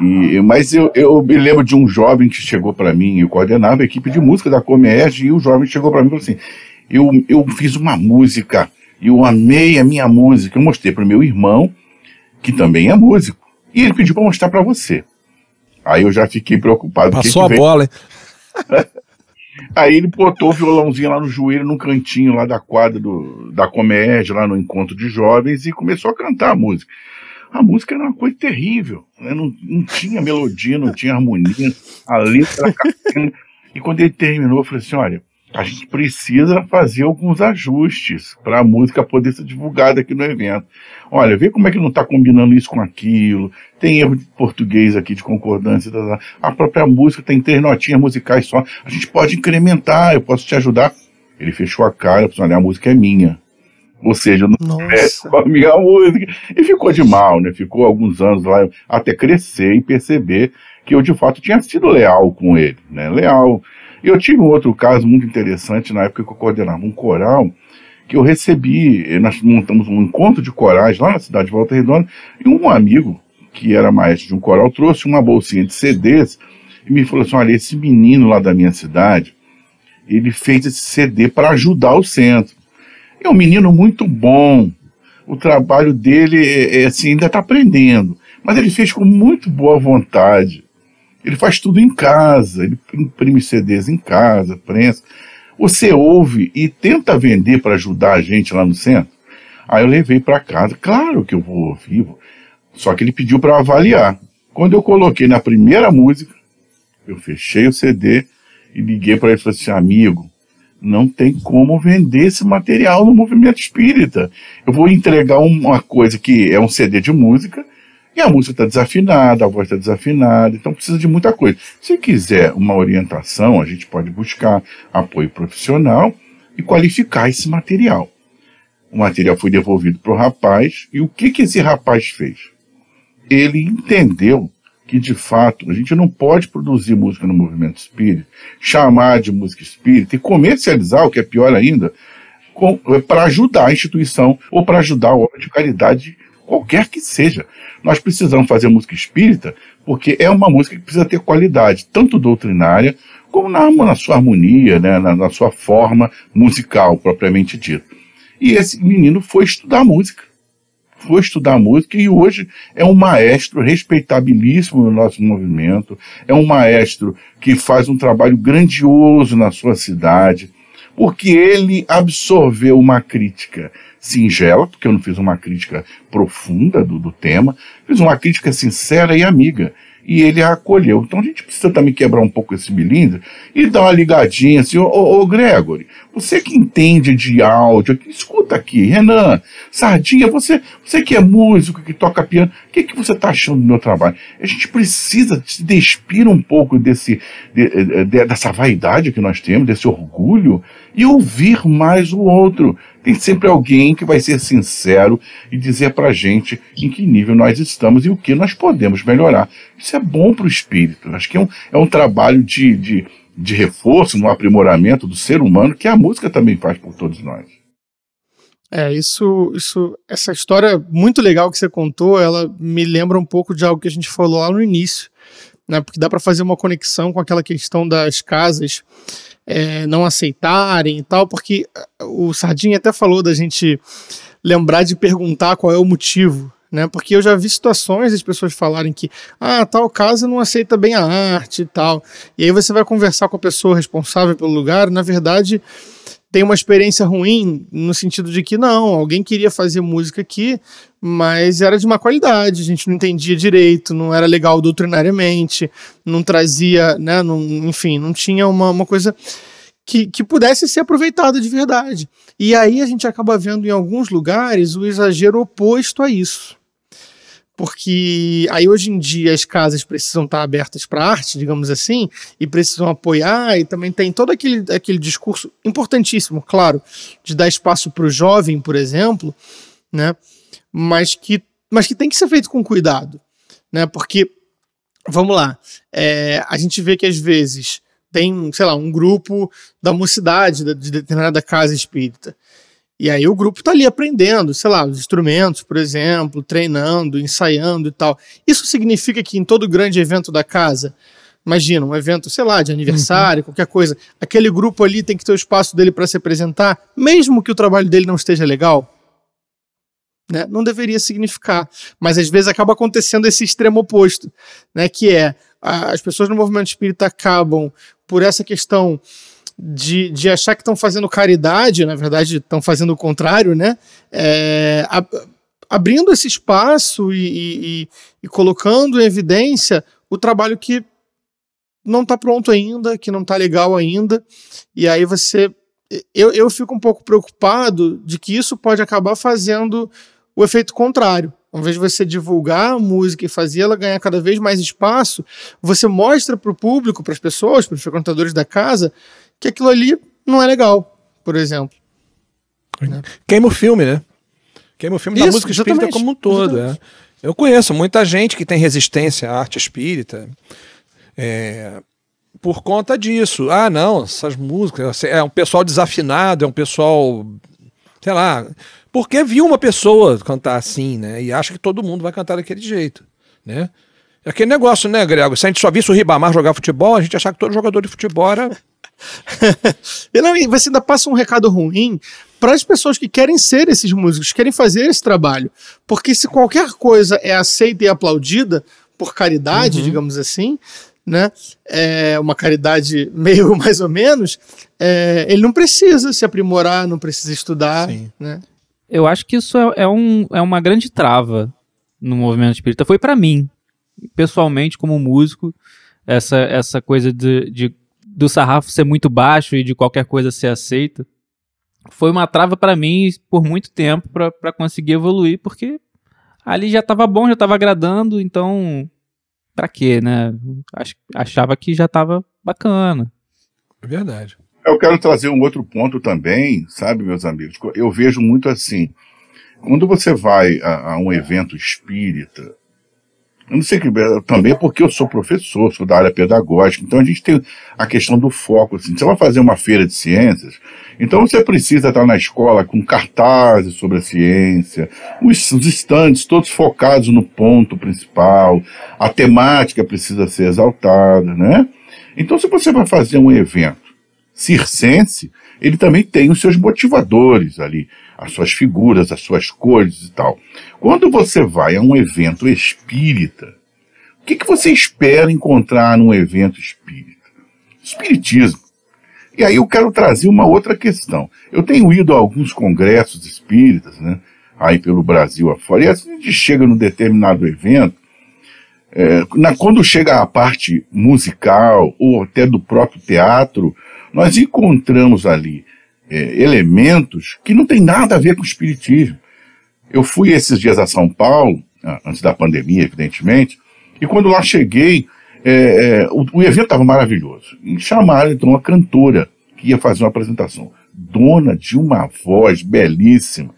E, mas eu, eu me lembro de um jovem que chegou para mim, eu coordenava a equipe de música da Comércio, e o jovem chegou para mim e falou assim: eu, eu fiz uma música, eu amei a minha música. Eu mostrei para o meu irmão, que também é músico, e ele pediu para mostrar para você. Aí eu já fiquei preocupado. Passou a bola, hein? Aí ele botou o violãozinho lá no joelho, num cantinho lá da quadra do, da comédia, lá no encontro de jovens, e começou a cantar a música. A música era uma coisa terrível, né? não, não tinha melodia, não tinha harmonia, a letra era. E quando ele terminou, eu falei assim: olha, a gente precisa fazer alguns ajustes para a música poder ser divulgada aqui no evento. Olha, vê como é que não está combinando isso com aquilo. Tem erro de português aqui de concordância. tá, tá. A própria música tem três notinhas musicais só. A gente pode incrementar, eu posso te ajudar. Ele fechou a cara, olha, a música é minha. Ou seja, não Nossa. com a minha música. E ficou de mal, né? Ficou alguns anos lá até crescer e perceber que eu de fato tinha sido leal com ele, né? Leal. E eu tive um outro caso muito interessante na época que eu coordenava um coral que eu recebi, eh, nós montamos um encontro de corais lá na cidade de Volta Redonda e um amigo que era maestro de um coral trouxe uma bolsinha de CDs e me falou assim, olha, esse menino lá da minha cidade, ele fez esse CD para ajudar o centro. É um menino muito bom. O trabalho dele é, é assim, ainda está aprendendo. Mas ele fez com muito boa vontade. Ele faz tudo em casa. Ele imprime CDs em casa, prensa. Você ouve e tenta vender para ajudar a gente lá no centro. Aí eu levei para casa. Claro que eu vou ouvir. Só que ele pediu para avaliar. Quando eu coloquei na primeira música, eu fechei o CD e liguei para ele e falei assim: amigo, não tem como vender esse material no movimento espírita. Eu vou entregar uma coisa que é um CD de música e a música está desafinada, a voz está desafinada, então precisa de muita coisa. Se quiser uma orientação, a gente pode buscar apoio profissional e qualificar esse material. O material foi devolvido para o rapaz e o que, que esse rapaz fez? Ele entendeu que de fato a gente não pode produzir música no movimento espírita, chamar de música espírita e comercializar, o que é pior ainda, para ajudar a instituição ou para ajudar a obra de caridade, qualquer que seja. Nós precisamos fazer música espírita porque é uma música que precisa ter qualidade, tanto doutrinária como na, na sua harmonia, né, na, na sua forma musical propriamente dita. E esse menino foi estudar música foi estudar música e hoje é um maestro respeitabilíssimo no nosso movimento, é um maestro que faz um trabalho grandioso na sua cidade, porque ele absorveu uma crítica singela, porque eu não fiz uma crítica profunda do, do tema, fiz uma crítica sincera e amiga. E ele a acolheu. Então a gente precisa também quebrar um pouco esse milindre e dar uma ligadinha assim, ô, ô, ô Gregory, você que entende de áudio, escuta aqui, Renan, Sardinha, você, você que é músico, que toca piano, o que, que você está achando do meu trabalho? A gente precisa se despir um pouco desse, de, de, dessa vaidade que nós temos, desse orgulho, e ouvir mais o outro. Tem sempre alguém que vai ser sincero e dizer pra gente em que nível nós estamos e o que nós podemos melhorar. Isso é bom para o espírito. Acho que é um, é um trabalho de, de, de reforço, no aprimoramento do ser humano, que a música também faz por todos nós. É, isso, isso, essa história muito legal que você contou, ela me lembra um pouco de algo que a gente falou lá no início, né? Porque dá para fazer uma conexão com aquela questão das casas é, não aceitarem e tal, porque o Sardinha até falou da gente lembrar de perguntar qual é o motivo, né? Porque eu já vi situações das pessoas falarem que ah, tal casa não aceita bem a arte e tal. E aí você vai conversar com a pessoa responsável pelo lugar, na verdade, tem uma experiência ruim no sentido de que não, alguém queria fazer música aqui, mas era de má qualidade, a gente não entendia direito, não era legal doutrinariamente, não trazia, né, não, enfim, não tinha uma, uma coisa que, que pudesse ser aproveitada de verdade. E aí a gente acaba vendo em alguns lugares o exagero oposto a isso porque aí hoje em dia as casas precisam estar abertas para arte, digamos assim, e precisam apoiar, e também tem todo aquele, aquele discurso importantíssimo, claro, de dar espaço para o jovem, por exemplo, né? Mas que, mas que tem que ser feito com cuidado, né? Porque, vamos lá, é, a gente vê que às vezes tem, sei lá, um grupo da mocidade de determinada casa espírita e aí o grupo tá ali aprendendo, sei lá, os instrumentos, por exemplo, treinando, ensaiando e tal. Isso significa que em todo grande evento da casa, imagina, um evento, sei lá, de aniversário, uhum. qualquer coisa, aquele grupo ali tem que ter o espaço dele para se apresentar, mesmo que o trabalho dele não esteja legal? Né? Não deveria significar. Mas às vezes acaba acontecendo esse extremo oposto, né? que é as pessoas no movimento espírita acabam, por essa questão de, de achar que estão fazendo caridade, na verdade estão fazendo o contrário, né? É, abrindo esse espaço e, e, e, colocando em evidência o trabalho que não está pronto ainda, que não está legal ainda, e aí você. Eu, eu fico um pouco preocupado de que isso pode acabar fazendo o efeito contrário. Ao invés de você divulgar a música e fazer ela ganhar cada vez mais espaço, você mostra para o público, para as pessoas, para os frequentadores da casa, que aquilo ali não é legal, por exemplo. Né? Queima o filme, né? Queima o filme Isso, da música espírita como um todo. É. Eu conheço muita gente que tem resistência à arte espírita é, por conta disso. Ah, não, essas músicas. É um pessoal desafinado, é um pessoal. Sei lá. Porque viu uma pessoa cantar assim, né? E acha que todo mundo vai cantar daquele jeito, né? É aquele negócio, né, Grego? Se a gente só visse o Ribamar jogar futebol, a gente achar que todo jogador de futebol era e não, você ainda passa um recado ruim para as pessoas que querem ser esses músicos, querem fazer esse trabalho. Porque se qualquer coisa é aceita e aplaudida por caridade, uhum. digamos assim, né? É uma caridade meio mais ou menos, é, ele não precisa se aprimorar, não precisa estudar, Sim. né? Eu acho que isso é, é, um, é uma grande trava no movimento espírita. Foi para mim, pessoalmente, como músico, essa, essa coisa de, de do sarrafo ser muito baixo e de qualquer coisa ser aceita, foi uma trava para mim por muito tempo para conseguir evoluir, porque ali já estava bom, já estava agradando, então para quê, né? Achava que já estava bacana. É verdade. Eu quero trazer um outro ponto também, sabe, meus amigos? Eu vejo muito assim. Quando você vai a, a um evento espírita, eu não sei que também porque eu sou professor, sou da área pedagógica, então a gente tem a questão do foco. Assim, você vai fazer uma feira de ciências, então você precisa estar na escola com cartazes sobre a ciência, os, os estandes todos focados no ponto principal, a temática precisa ser exaltada, né? Então, se você vai fazer um evento circense, ele também tem os seus motivadores ali, as suas figuras, as suas cores e tal. Quando você vai a um evento espírita, o que, que você espera encontrar num evento espírita? Espiritismo. E aí eu quero trazer uma outra questão. Eu tenho ido a alguns congressos espíritas, né, aí pelo Brasil afora, e a gente chega num determinado evento, é, na, quando chega a parte musical ou até do próprio teatro, nós encontramos ali é, elementos que não tem nada a ver com o espiritismo. Eu fui esses dias a São Paulo, ah, antes da pandemia, evidentemente, e quando lá cheguei, é, é, o, o, evento estava maravilhoso. E chamaram então uma cantora que ia fazer uma apresentação. Dona de uma voz belíssima.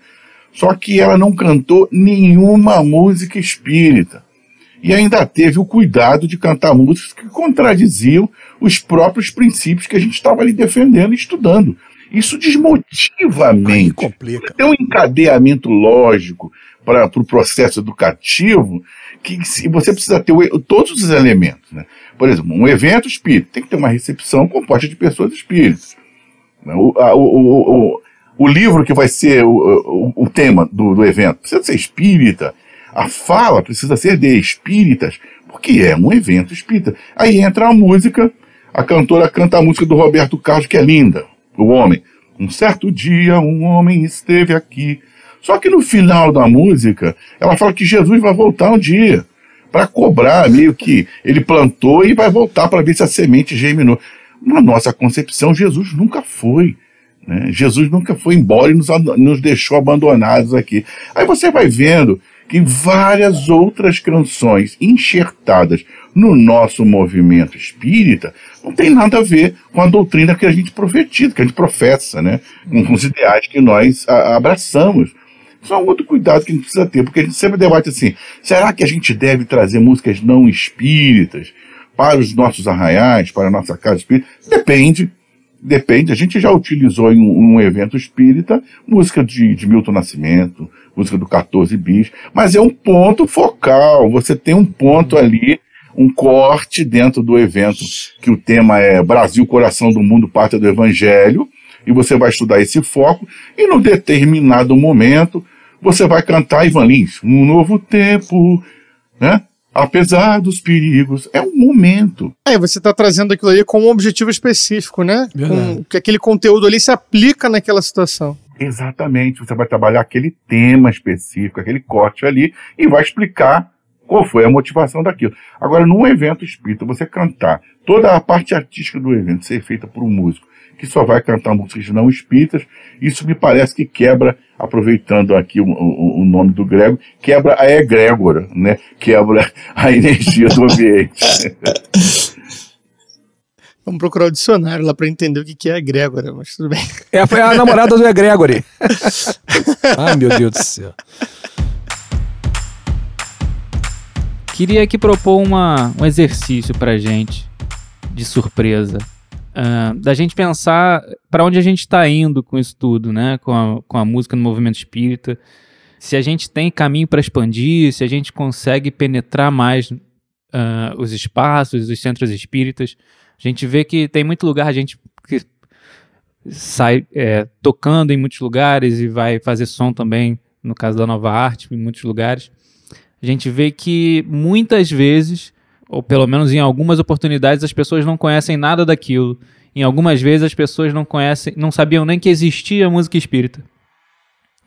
Só que ela não cantou nenhuma música espírita. E ainda teve o cuidado de cantar músicas que contradiziam os próprios princípios que a gente estava ali defendendo e estudando. Isso desmotiva a mente. complica. Tem um encadeamento lógico para o pro processo educativo que se, você precisa ter o, todos os elementos. Né? Por exemplo, um evento espírita tem que ter uma recepção composta de pessoas espíritas. Né? O, a, o, o, o, livro que vai ser o, o, o tema do, do evento precisa ser espírita. A fala precisa ser de espíritas, porque é um evento espírita. Aí entra a música, a cantora canta a música do Roberto Carlos, que é linda, o homem. Um certo dia um homem esteve aqui. Só que no final da música, ela fala que Jesus vai voltar um dia para cobrar, meio que ele plantou e vai voltar para ver se a semente germinou. Na nossa concepção, Jesus nunca foi. Né? Jesus nunca foi embora e nos, nos deixou abandonados aqui. Aí você vai vendo que várias outras canções enxertadas no nosso movimento espírita não tem nada a ver com a doutrina que a gente profetiza, que a gente professa, né? com os ideais que nós a, abraçamos. Isso é um outro cuidado que a gente precisa ter, porque a gente sempre debate assim: será que a gente deve trazer músicas não espíritas para os nossos arraiais, para a nossa casa espírita? Depende. Depende. A gente já utilizou em um, um evento espírita música de, de Milton Nascimento, música do 14 bis, mas é um ponto focal. Você tem um ponto ali, um corte dentro do evento que o tema é Brasil, coração do mundo, pátria do Evangelho, e você vai estudar esse foco, e num determinado momento você vai cantar Ivan Lins, um novo tempo, né? Apesar dos perigos, é um momento. É, você está trazendo aquilo ali com um objetivo específico, né? Com, que aquele conteúdo ali se aplica naquela situação. Exatamente, você vai trabalhar aquele tema específico, aquele corte ali, e vai explicar qual foi a motivação daquilo. Agora, num evento espírita, você cantar toda a parte artística do evento ser feita por um músico que só vai cantar músicas não espíritas, isso me parece que quebra, aproveitando aqui o, o, o nome do grego, quebra a egrégora, né? Quebra a energia do ambiente. Vamos procurar o dicionário lá para entender o que é egrégora, mas tudo bem. É, foi a namorada do egregore. Ai, meu Deus do céu. Queria aqui propor uma, um exercício pra gente, de surpresa. Uh, da gente pensar para onde a gente está indo com isso tudo, né? Com a, com a música no movimento espírita. Se a gente tem caminho para expandir, se a gente consegue penetrar mais uh, os espaços, os centros espíritas. A gente vê que tem muito lugar, a gente que sai é, tocando em muitos lugares e vai fazer som também, no caso da Nova Arte, em muitos lugares. A gente vê que muitas vezes ou pelo menos em algumas oportunidades as pessoas não conhecem nada daquilo. Em algumas vezes as pessoas não conhecem, não sabiam nem que existia música espírita.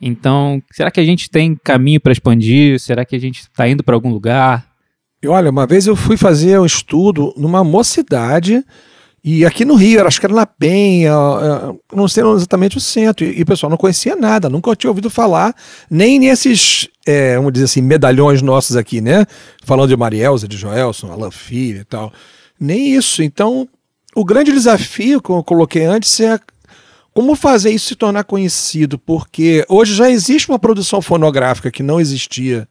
Então, será que a gente tem caminho para expandir? Será que a gente está indo para algum lugar? E olha, uma vez eu fui fazer um estudo numa mocidade e aqui no Rio, acho que era na Penha, não sei exatamente o centro, e, o pessoal não conhecia nada, nunca tinha ouvido falar, nem nesses, é, vamos dizer assim, medalhões nossos aqui, né? Falando de Marielza, de Joelson, Alan Filho e tal. Nem isso. Então, o grande desafio, como eu coloquei antes, é como fazer isso se tornar conhecido, porque hoje já existe uma produção fonográfica que não existia,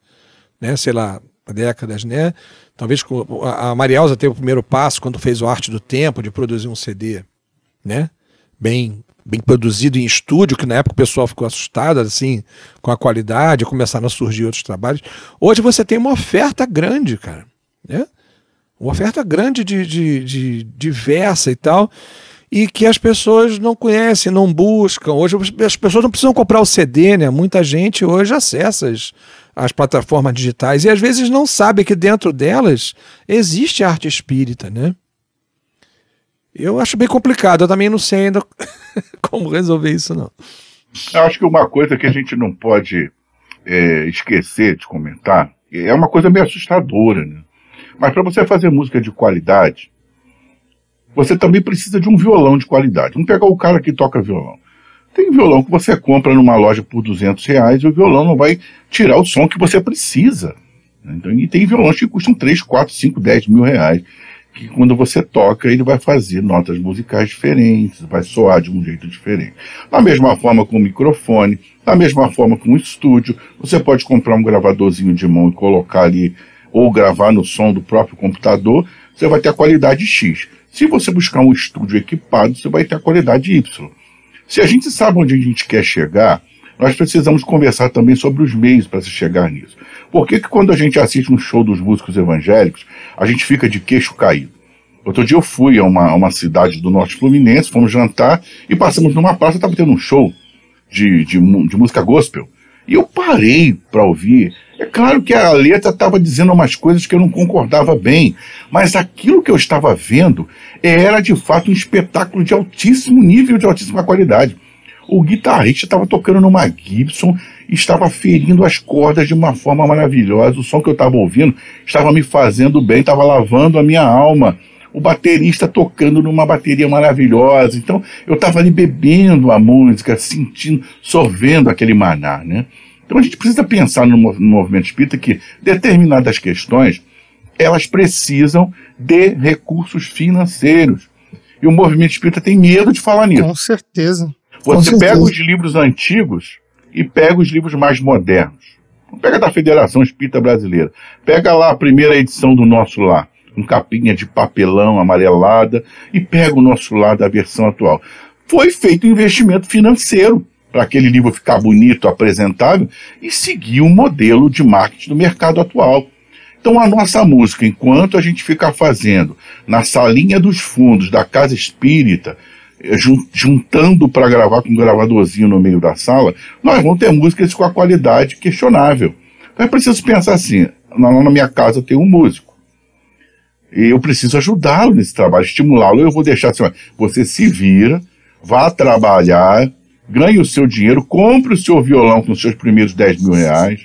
né? Sei lá, décadas, né? Talvez a Marielza teve o primeiro passo quando fez o Arte do Tempo de produzir um CD, né? Bem, bem produzido em estúdio, que na época o pessoal ficou assustado assim com a qualidade, começaram a surgir outros trabalhos. Hoje você tem uma oferta grande, cara, né? Uma oferta grande de, de, de diversa e tal e que as pessoas não conhecem, não buscam. Hoje as pessoas não precisam comprar o CD, né? Muita gente hoje acessa as, as plataformas digitais e às vezes não sabe que dentro delas existe arte espírita, né? Eu acho bem complicado, eu também não sei ainda como resolver isso, não. Eu acho que uma coisa que a gente não pode é, esquecer de comentar é uma coisa meio assustadora, né? Mas para você fazer música de qualidade, você também precisa de um violão de qualidade. Vamos pegar o cara que toca violão. Tem violão que você compra numa loja por 200 reais e o violão não vai tirar o som que você precisa. Então, e tem violões que custam 3, 4, 5, 10 mil reais. Que quando você toca, ele vai fazer notas musicais diferentes, vai soar de um jeito diferente. Da mesma forma com o microfone, da mesma forma com o estúdio, você pode comprar um gravadorzinho de mão e colocar ali, ou gravar no som do próprio computador, você vai ter a qualidade X. Se você buscar um estúdio equipado, você vai ter a qualidade Y. Se a gente sabe onde a gente quer chegar, nós precisamos conversar também sobre os meios para se chegar nisso. Por que, que quando a gente assiste um show dos músicos evangélicos, a gente fica de queixo caído? Outro dia eu fui a uma, a uma cidade do Norte Fluminense, fomos jantar e passamos numa praça, estava tendo um show de, de, de música gospel. E eu parei para ouvir. É claro que a letra estava dizendo umas coisas que eu não concordava bem, mas aquilo que eu estava vendo era de fato um espetáculo de altíssimo nível, de altíssima qualidade. O guitarrista estava tocando numa Gibson estava ferindo as cordas de uma forma maravilhosa. O som que eu estava ouvindo estava me fazendo bem, estava lavando a minha alma o baterista tocando numa bateria maravilhosa. Então eu estava ali bebendo a música, sentindo, sorvendo aquele maná, né? Então a gente precisa pensar no, no movimento espírita que determinadas questões elas precisam de recursos financeiros. E o movimento espírita tem medo de falar nisso. Com certeza. Você Com pega certeza. os livros antigos e pega os livros mais modernos. Pega da Federação Espírita Brasileira. Pega lá a primeira edição do Nosso Lar com capinha de papelão amarelada e pega o nosso lado da versão atual. Foi feito um investimento financeiro para aquele livro ficar bonito, apresentável e seguir o modelo de marketing do mercado atual. Então a nossa música, enquanto a gente ficar fazendo na salinha dos fundos da casa espírita, eh, jun- juntando para gravar com um gravadorzinho no meio da sala, nós vamos ter músicas com a qualidade questionável. Então é preciso pensar assim, na minha casa tem um músico. Eu preciso ajudá-lo nesse trabalho, estimulá-lo. Eu vou deixar assim, você se vira, vá trabalhar, ganhe o seu dinheiro, compre o seu violão com os seus primeiros 10 mil reais.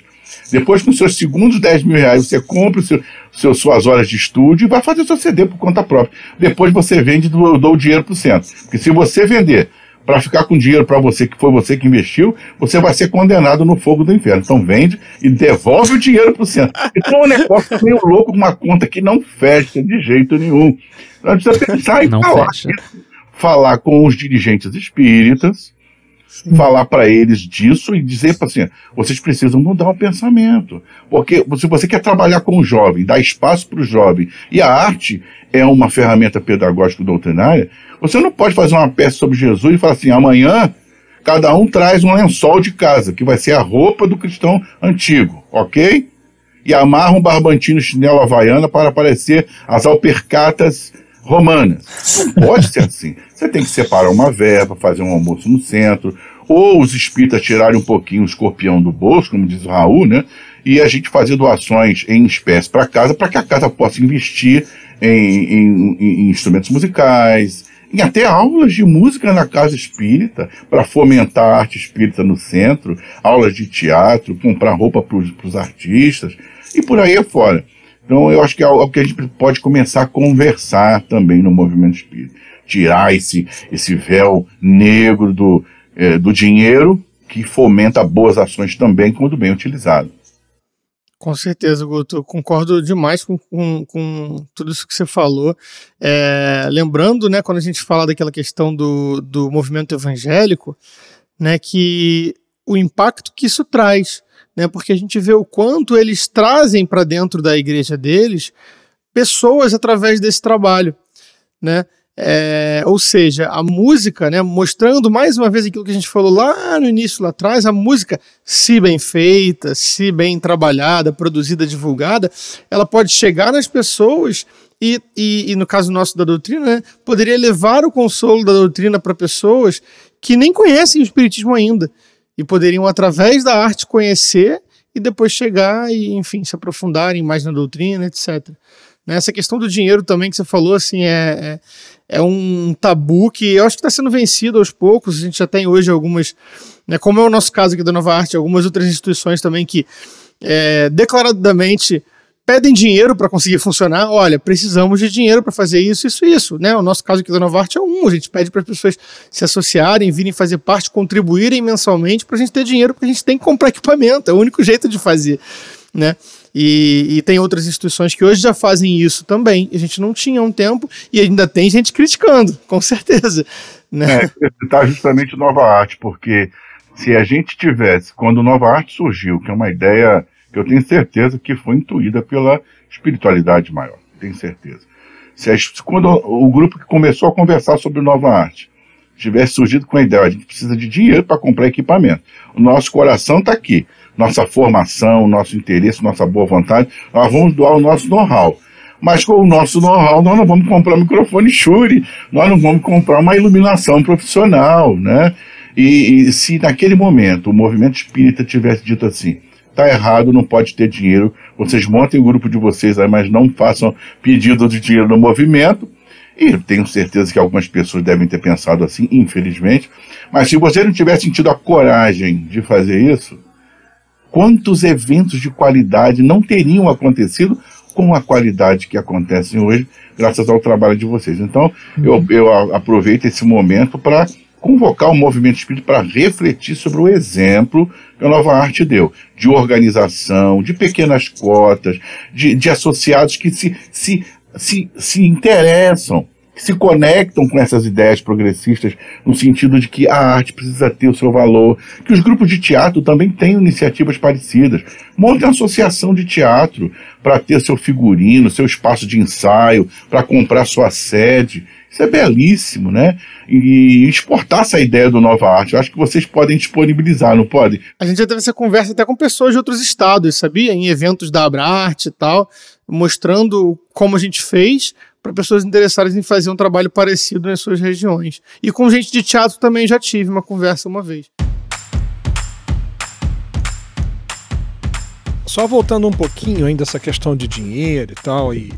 Depois, com os seus segundos 10 mil reais, você compra seu, seu- suas horas de estúdio e vai fazer o seu CD por conta própria. Depois você vende e dou o dinheiro para o centro. Porque se você vender para ficar com dinheiro para você, que foi você que investiu, você vai ser condenado no fogo do inferno. Então vende e devolve o dinheiro para o centro. Então é um negócio meio louco, uma conta que não fecha de jeito nenhum. A gente precisa pensar e Não falar, falar com os dirigentes espíritas, falar para eles disso e dizer para assim, vocês precisam mudar o pensamento. Porque se você quer trabalhar com o jovem, dar espaço para o jovem, e a arte é uma ferramenta pedagógica doutrinária, você não pode fazer uma peça sobre Jesus e falar assim, amanhã cada um traz um lençol de casa, que vai ser a roupa do cristão antigo, ok? E amarra um barbantinho chinelo havaiana para aparecer as alpercatas romanas. Não pode ser assim. Você tem que separar uma verba, fazer um almoço no centro, ou os espíritas tirarem um pouquinho o escorpião do bolso, como diz o Raul, né? E a gente fazer doações em espécie para casa, para que a casa possa investir em, em- em- instrumentos musicais, em até aulas de música na casa espírita, para fomentar a arte espírita no centro, aulas de teatro, comprar roupa para os artistas e por aí afora. Então, eu acho que é algo que a gente pode começar a conversar também no movimento espírita. Tirar esse, esse véu negro do, eh, do dinheiro, que fomenta boas ações também, quando bem utilizado. Com certeza, Guto. Concordo demais com, com, com tudo isso que você falou. É, lembrando, né, quando a gente fala daquela questão do, do movimento evangélico, né, que o impacto que isso traz, né, porque a gente vê o quanto eles trazem para dentro da igreja deles pessoas através desse trabalho, né? É, ou seja, a música, né, mostrando mais uma vez aquilo que a gente falou lá no início, lá atrás, a música, se bem feita, se bem trabalhada, produzida, divulgada, ela pode chegar nas pessoas e, e, e no caso nosso da doutrina, né, poderia levar o consolo da doutrina para pessoas que nem conhecem o Espiritismo ainda e poderiam, através da arte, conhecer e depois chegar e, enfim, se aprofundarem mais na doutrina, etc. Né, Essa questão do dinheiro também que você falou, assim, é, é, é um tabu que eu acho que está sendo vencido aos poucos. A gente já tem hoje algumas, né, como é o nosso caso aqui da Nova Arte, algumas outras instituições também que é, declaradamente pedem dinheiro para conseguir funcionar. Olha, precisamos de dinheiro para fazer isso, isso e isso. Né? O nosso caso aqui da Nova Arte é um. A gente pede para as pessoas se associarem, virem fazer parte, contribuírem mensalmente para a gente ter dinheiro, porque a gente tem que comprar equipamento. É o único jeito de fazer. Né? E, e, tem outras instituições que hoje já fazem isso também. A gente não tinha um tempo e ainda tem gente criticando, com certeza. Né? É, está justamente Nova Arte, porque se a gente tivesse, quando Nova Arte surgiu, que é uma ideia que eu tenho certeza que foi intuída pela espiritualidade maior, tenho certeza. Se a, quando o grupo que começou a conversar sobre Nova Arte tivesse surgido com a ideia, a gente precisa de dinheiro para comprar equipamento. O nosso coração está aqui, nossa formação, nosso interesse, nossa boa vontade, nós vamos doar o nosso know-how. Mas com o nosso know-how, nós não vamos comprar um microfone Shure, nós não vamos comprar uma iluminação profissional, né? E, e se naquele momento o movimento espírita tivesse dito assim, tá errado, não pode ter dinheiro, vocês montem o grupo de vocês aí, mas não façam pedido de dinheiro no movimento, e tenho certeza que algumas pessoas devem ter pensado assim, infelizmente, mas se você não tivesse tido a coragem de fazer isso, quantos eventos de qualidade não teriam acontecido com a qualidade que acontecem hoje, graças ao trabalho de vocês. Então, eu, eu aproveito esse momento para convocar o movimento espírita para refletir sobre o exemplo que a nova arte deu, de organização, de pequenas cotas, de, de associados que se, se, se, se interessam que se conectam com essas ideias progressistas no sentido de que a arte precisa ter o seu valor, que os grupos de teatro também têm iniciativas parecidas. Montem associação de teatro para ter seu figurino, seu espaço de ensaio, para comprar sua sede. Isso é belíssimo, né? E exportar essa ideia do Nova Arte. Eu acho que vocês podem disponibilizar, não podem? A gente já teve essa conversa até com pessoas de outros estados, sabia? Em eventos da Abrarte e tal, mostrando como a gente fez, para pessoas interessadas em fazer um trabalho parecido nas suas regiões. E com gente de teatro também já tive uma conversa uma vez. Só voltando um pouquinho ainda essa questão de dinheiro e tal, e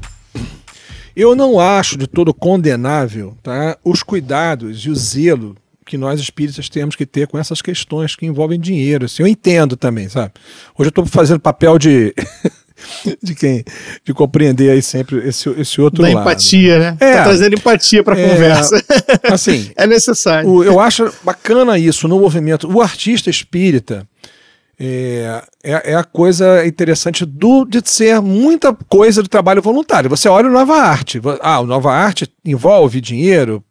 eu não acho de todo condenável tá, os cuidados e o zelo que nós espíritas temos que ter com essas questões que envolvem dinheiro. Assim, eu entendo também, sabe? Hoje eu estou fazendo papel de de quem de compreender aí sempre esse, esse outro da lado. empatia, né? É, tá trazendo empatia para a é, conversa. Assim, é necessário. O, eu acho bacana isso no movimento. O artista espírita é, é, é, a coisa interessante do, de ser muita coisa do trabalho voluntário. Você olha o Nova Arte. Ah, o Nova Arte envolve dinheiro,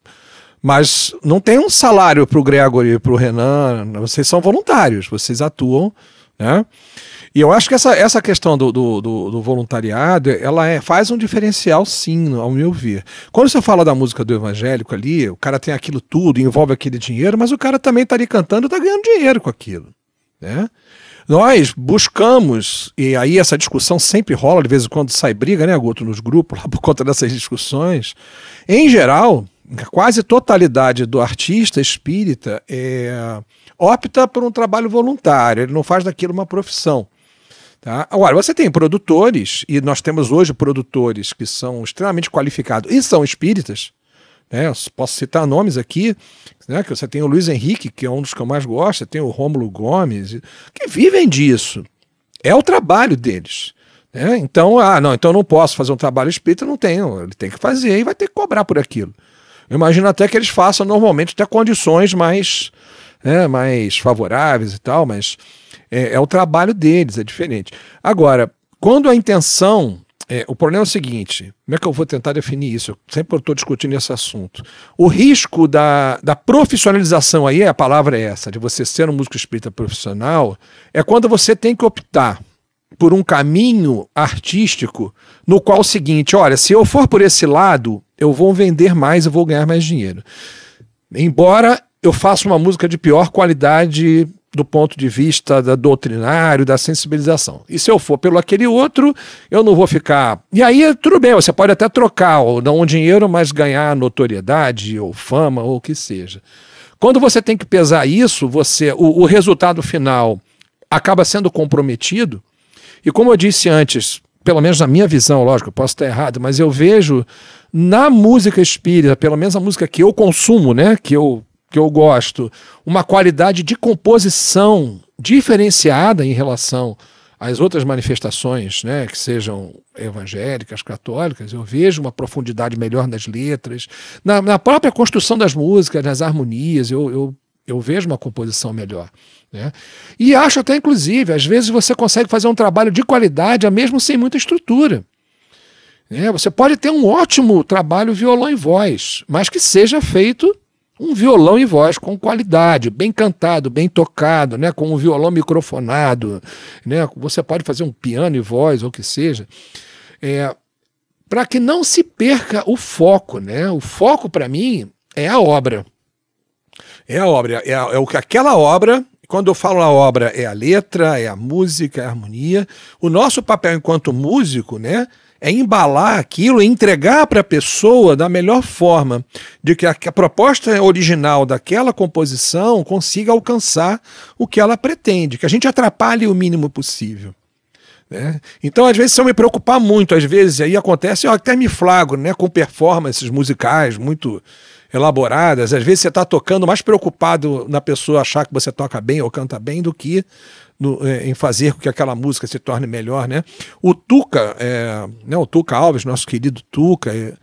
mas não tem um salário para o Gregory e para o Renan. Vocês são voluntários, vocês atuam, né? E eu acho que essa, essa questão do, do, do, do voluntariado, ela é, faz um diferencial sim, ao meu ver. Quando você fala da música do evangélico ali, o cara tem aquilo tudo, envolve aquele dinheiro, mas o cara também está ali cantando e está ganhando dinheiro com aquilo. Né? Nós buscamos, e aí essa discussão sempre rola, de vez em quando sai briga, né, Guto, nos grupos, lá por conta dessas discussões. Em geral, quase totalidade do artista espírita é, opta por um trabalho voluntário, ele não faz daquilo uma profissão. Tá? Agora, você tem produtores, e nós temos hoje produtores que são extremamente qualificados e são espíritas. Né? Posso citar nomes aqui, né? que você tem o Luiz Henrique, que é um dos que eu mais gosto, tem o Rômulo Gomes, que vivem disso. É o trabalho deles. Né? Então, ah, não, então não posso fazer um trabalho espírita, não tenho. Ele tem que fazer e vai ter que cobrar por aquilo. Eu imagino até que eles façam normalmente até condições mais, né, mais favoráveis e tal, mas é, é o trabalho deles, é diferente. Agora, quando a intenção é, o problema é o seguinte: como é que eu vou tentar definir isso? Eu sempre estou discutindo esse assunto. O risco da, da profissionalização aí, a palavra é essa, de você ser um músico espírita profissional, é quando você tem que optar por um caminho artístico no qual é o seguinte: olha, se eu for por esse lado, eu vou vender mais, eu vou ganhar mais dinheiro. Embora eu faça uma música de pior qualidade do ponto de vista da doutrinário, da sensibilização. E se eu for pelo aquele outro, eu não vou ficar. E aí, tudo bem, você pode até trocar, ou não um dinheiro, mas ganhar notoriedade, ou fama, ou o que seja. Quando você tem que pesar isso, você o, o resultado final acaba sendo comprometido. E como eu disse antes, pelo menos na minha visão, lógico, eu posso estar errado, mas eu vejo na música espírita, pelo menos a música que eu consumo, né, que eu que eu gosto, uma qualidade de composição diferenciada em relação às outras manifestações, né, que sejam evangélicas, católicas, eu vejo uma profundidade melhor nas letras, na, na própria construção das músicas, nas harmonias, eu, eu, eu vejo uma composição melhor. Né? E acho até, inclusive, às vezes você consegue fazer um trabalho de qualidade, mesmo sem muita estrutura. Né? Você pode ter um ótimo trabalho violão e voz, mas que seja feito um violão e voz com qualidade, bem cantado, bem tocado, né, com um violão microfonado, né, você pode fazer um piano e voz ou que seja, é, para que não se perca o foco, né? O foco para mim é a obra. É a obra, é, é o que aquela obra quando eu falo a obra, é a letra, é a música, é a harmonia. O nosso papel enquanto músico, né, é embalar aquilo e entregar para a pessoa da melhor forma, de que a, a, proposta original daquela composição consiga alcançar o que ela pretende, que a gente atrapalhe o mínimo possível. Né? Então, às vezes, se eu me preocupar muito, às vezes aí acontece, eu até me flagro né, com performances musicais muito elaboradas. Às vezes você está tocando mais preocupado na pessoa achar que você toca bem ou canta bem do que no, é, em fazer com que aquela música se torne melhor, né? O Tuca, é, né, o Tuca Alves, nosso querido Tuca, é,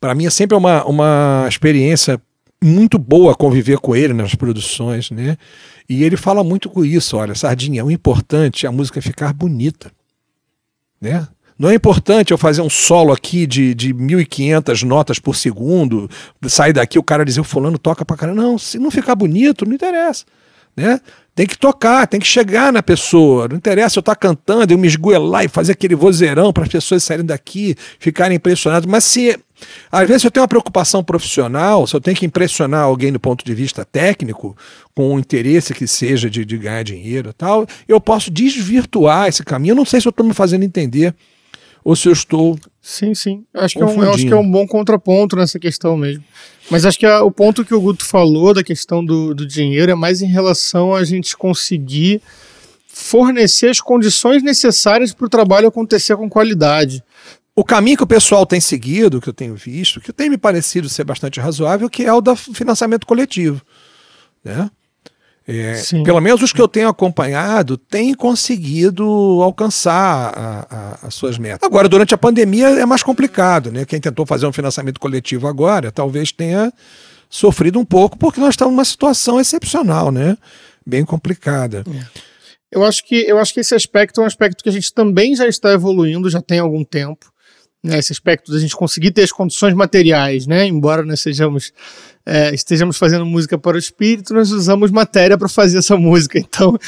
para mim é sempre uma, uma experiência muito boa conviver com ele nas produções, né? E ele fala muito com isso, olha, Sardinha, o importante é a música ficar bonita, né? Não é importante eu fazer um solo aqui de, de 1.500 notas por segundo, sair daqui o cara dizer o fulano toca pra caramba. Não, se não ficar bonito, não interessa. Né? Tem que tocar, tem que chegar na pessoa. Não interessa eu estar tá cantando, eu me esgoelar e fazer aquele vozeirão para as pessoas saírem daqui, ficarem impressionadas. Mas se às vezes eu tenho uma preocupação profissional, se eu tenho que impressionar alguém do ponto de vista técnico, com o interesse que seja de, de ganhar dinheiro tal, eu posso desvirtuar esse caminho. Eu não sei se eu estou me fazendo entender ou se eu estou. Sim, sim. Acho que, é um, acho que é um bom contraponto nessa questão mesmo. Mas acho que a, o ponto que o Guto falou da questão do, do dinheiro é mais em relação a gente conseguir fornecer as condições necessárias para o trabalho acontecer com qualidade. O caminho que o pessoal tem seguido, que eu tenho visto, que tem me parecido ser bastante razoável, que é o do financiamento coletivo. Né? É, pelo menos os que eu tenho acompanhado têm conseguido alcançar a, a, as suas metas. Agora, durante a pandemia é mais complicado, né? Quem tentou fazer um financiamento coletivo agora talvez tenha sofrido um pouco, porque nós estamos numa situação excepcional, né? Bem complicada. É. Eu acho que eu acho que esse aspecto é um aspecto que a gente também já está evoluindo, já tem algum tempo. Né, esse aspecto da gente conseguir ter as condições materiais, né? Embora nós sejamos é, estejamos fazendo música para o espírito, nós usamos matéria para fazer essa música. Então,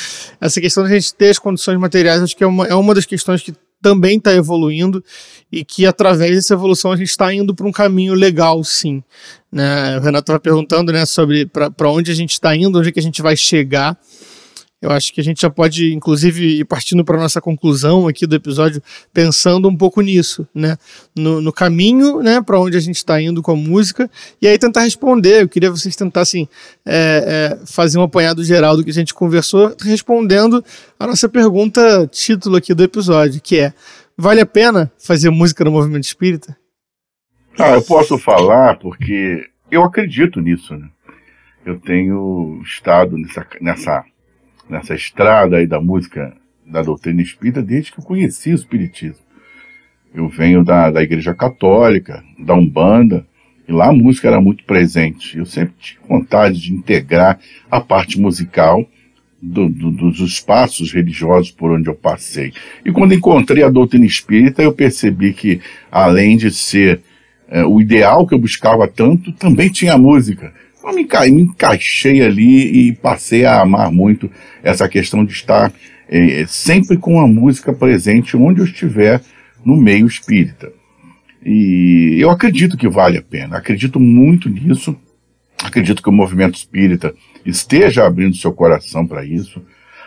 essa questão de a gente ter as condições materiais, acho que é uma, é uma das questões que também está evoluindo e que através dessa evolução a gente está indo para um caminho legal, sim. Né? O Renato estava perguntando né, sobre para onde a gente está indo, onde é que a gente vai chegar. Eu acho que a gente já pode, inclusive, ir partindo para a nossa conclusão aqui do episódio, pensando um pouco nisso, né? No, no caminho, né, para onde a gente está indo com a música, e aí tentar responder. Eu queria que vocês tentassem é, é, fazer um apanhado geral do que a gente conversou, respondendo a nossa pergunta título aqui do episódio, que é: vale a pena fazer música no movimento espírita? Ah, eu posso falar porque eu acredito nisso, né? Eu tenho estado nessa, nessa nessa estrada aí da música da doutrina espírita desde que eu conheci o espiritismo. Eu venho da, da igreja católica, da Umbanda, e lá a música era muito presente. Eu sempre tive vontade de integrar a parte musical do, do, dos espaços religiosos por onde eu passei. E quando encontrei a doutrina espírita, eu percebi que, além de ser é, o ideal que eu buscava tanto, também tinha música. Eu me, me encaixei ali e passei a amar muito essa questão de estar é, sempre com a música presente onde eu estiver no meio espírita. E eu acredito que vale a pena, acredito muito nisso, acredito que o movimento espírita esteja abrindo seu coração para isso.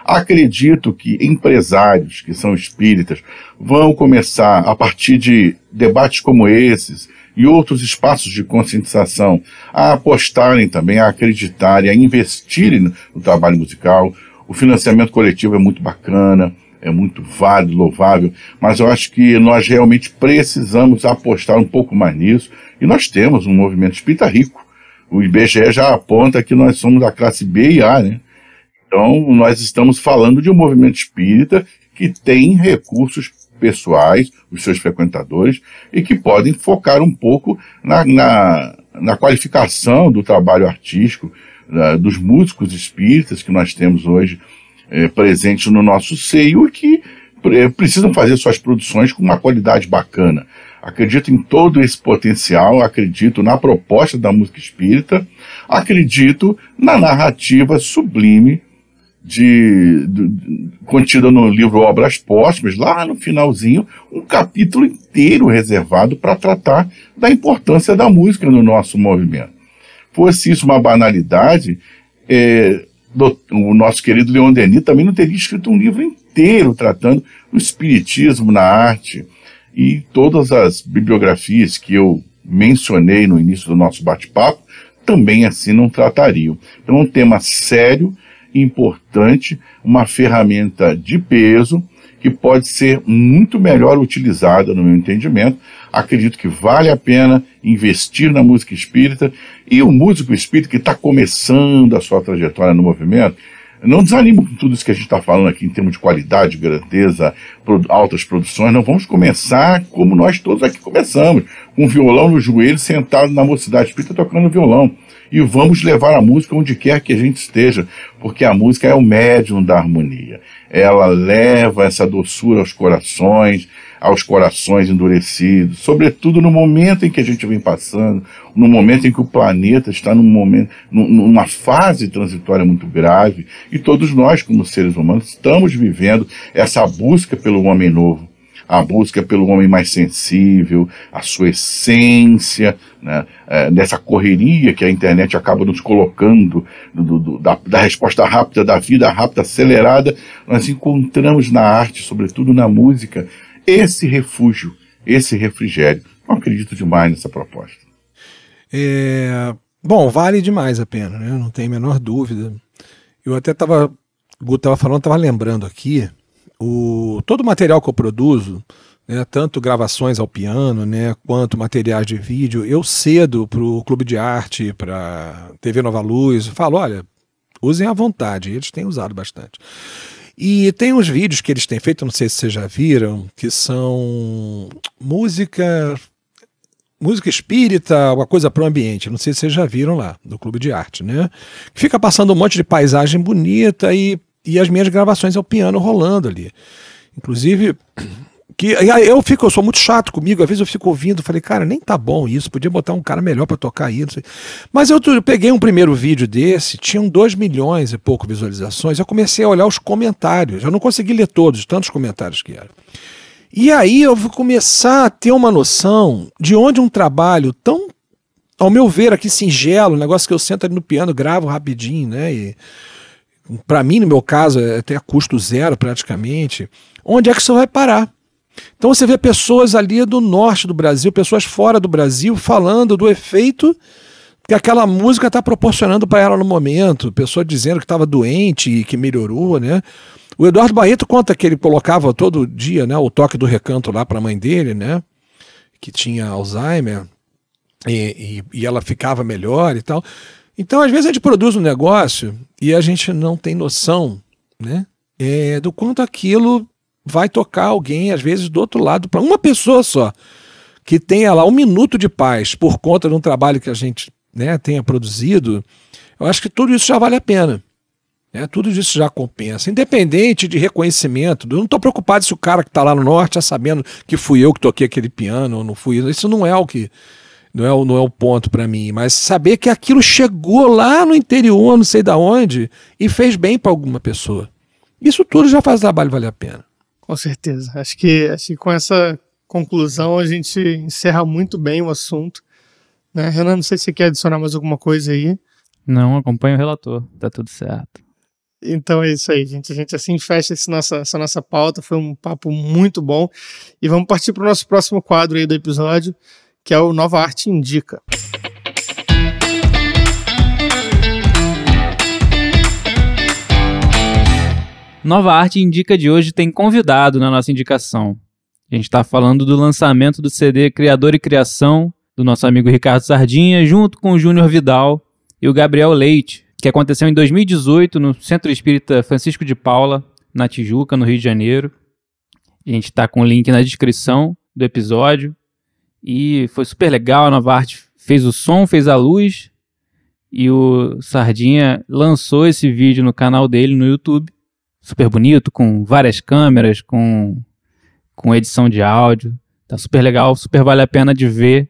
Acredito que empresários que são espíritas vão começar, a partir de debates como esses, e outros espaços de conscientização a apostarem também, a acreditarem, a investirem no trabalho musical. O financiamento coletivo é muito bacana, é muito válido, louvável, mas eu acho que nós realmente precisamos apostar um pouco mais nisso. E nós temos um movimento espírita rico. O IBGE já aponta que nós somos da classe B e A, né? Então, nós estamos falando de um movimento espírita que tem recursos pessoais, os seus frequentadores, e que podem focar um pouco na, na, na qualificação do trabalho artístico uh, dos músicos espíritas que nós temos hoje eh, presentes no nosso seio e que eh, precisam fazer suas produções com uma qualidade bacana. Acredito em todo esse potencial, acredito na proposta da música espírita, acredito na narrativa sublime de, de, contida no livro Obras Póstumas, lá no finalzinho, um capítulo inteiro reservado para tratar da importância da música no nosso movimento. Fosse isso uma banalidade, é, do, o nosso querido Leon Denis também não teria escrito um livro inteiro tratando o espiritismo na arte e todas as bibliografias que eu mencionei no início do nosso bate-papo também assim não tratariam. Então, é um tema sério, importante, uma ferramenta de peso que pode ser muito melhor utilizada, no meu entendimento. Acredito que vale a pena investir na música espírita e o músico espírita que está começando a sua trajetória no movimento, não desanimo com tudo isso que a gente está falando aqui em termos de qualidade, grandeza, altas produções. Não vamos começar como nós todos aqui começamos, com violão no joelho, sentado na mocidade espírita tocando violão. E vamos levar a música onde quer que a gente esteja, porque a música é o médium da harmonia. Ela leva essa doçura aos corações, aos corações endurecidos, sobretudo no momento em que a gente vem passando, no momento em que o planeta está num momento, numa fase transitória muito grave, e todos nós, como seres humanos, estamos vivendo essa busca pelo homem novo, a busca pelo homem mais sensível, a sua essência, né, é, dessa correria que a internet acaba nos colocando, do, do, da, da, resposta rápida, da vida rápida, acelerada, nós encontramos na arte, sobretudo na música, esse refúgio, esse refrigério. Não acredito demais nessa proposta. É, bom, vale demais a pena, né? não tem a menor dúvida. Eu até estava, Guto estava falando, estava lembrando aqui, o, todo o material que eu produzo, né, tanto gravações ao piano, né, quanto materiais de vídeo, eu cedo para o Clube de Arte, para TV Nova Luz, falo, olha, usem à vontade, eles têm usado bastante. E tem uns vídeos que eles têm feito, não sei se vocês já viram, que são música música espírita, alguma coisa para o ambiente. Não sei se vocês já viram lá, do Clube de Arte, né? Fica passando um monte de paisagem bonita e, e as minhas gravações ao piano rolando ali. Inclusive, que eu fico, eu sou muito chato comigo, às vezes eu fico ouvindo, falei, cara, nem tá bom isso, podia botar um cara melhor para tocar aí, Mas eu, eu, peguei um primeiro vídeo desse, tinham 2 milhões e pouco visualizações, eu comecei a olhar os comentários, eu não consegui ler todos, tantos comentários que eram. E aí eu vou começar a ter uma noção de onde um trabalho tão, ao meu ver, aqui singelo, um negócio que eu sento ali no piano, gravo rapidinho, né? E para mim, no meu caso, é até custo zero praticamente. Onde é que isso vai parar? Então você vê pessoas ali do norte do Brasil, pessoas fora do Brasil, falando do efeito que aquela música está proporcionando para ela no momento, pessoa dizendo que estava doente e que melhorou, né? O Eduardo Barreto conta que ele colocava todo dia, né, o toque do recanto lá para a mãe dele, né, que tinha Alzheimer e, e, e ela ficava melhor e tal. Então, às vezes a gente produz um negócio e a gente não tem noção, né, é, do quanto aquilo vai tocar alguém, às vezes, do outro lado, para uma pessoa só, que tenha lá um minuto de paz por conta de um trabalho que a gente né, tenha produzido, eu acho que tudo isso já vale a pena. Né? Tudo isso já compensa. Independente de reconhecimento, eu não estou preocupado se o cara que está lá no norte está sabendo que fui eu que toquei aquele piano ou não fui. Isso não é o que. Não é, o, não é o ponto para mim, mas saber que aquilo chegou lá no interior, não sei da onde, e fez bem para alguma pessoa. Isso tudo já faz o trabalho valer a pena. Com certeza. Acho que, acho que com essa conclusão a gente encerra muito bem o assunto. Né? Renan, não sei se você quer adicionar mais alguma coisa aí. Não, acompanha o relator, tá tudo certo. Então é isso aí, gente. A gente assim fecha esse nossa, essa nossa pauta. Foi um papo muito bom. E vamos partir para o nosso próximo quadro aí do episódio, que é o Nova Arte Indica. Nova Arte Indica de hoje tem convidado na nossa indicação. A gente está falando do lançamento do CD Criador e Criação, do nosso amigo Ricardo Sardinha, junto com o Júnior Vidal e o Gabriel Leite, que aconteceu em 2018 no Centro Espírita Francisco de Paula, na Tijuca, no Rio de Janeiro. A gente está com o link na descrição do episódio. E foi super legal, a Nova Arte fez o som, fez a luz. E o Sardinha lançou esse vídeo no canal dele no YouTube super bonito, com várias câmeras, com, com edição de áudio. Tá super legal, super vale a pena de ver.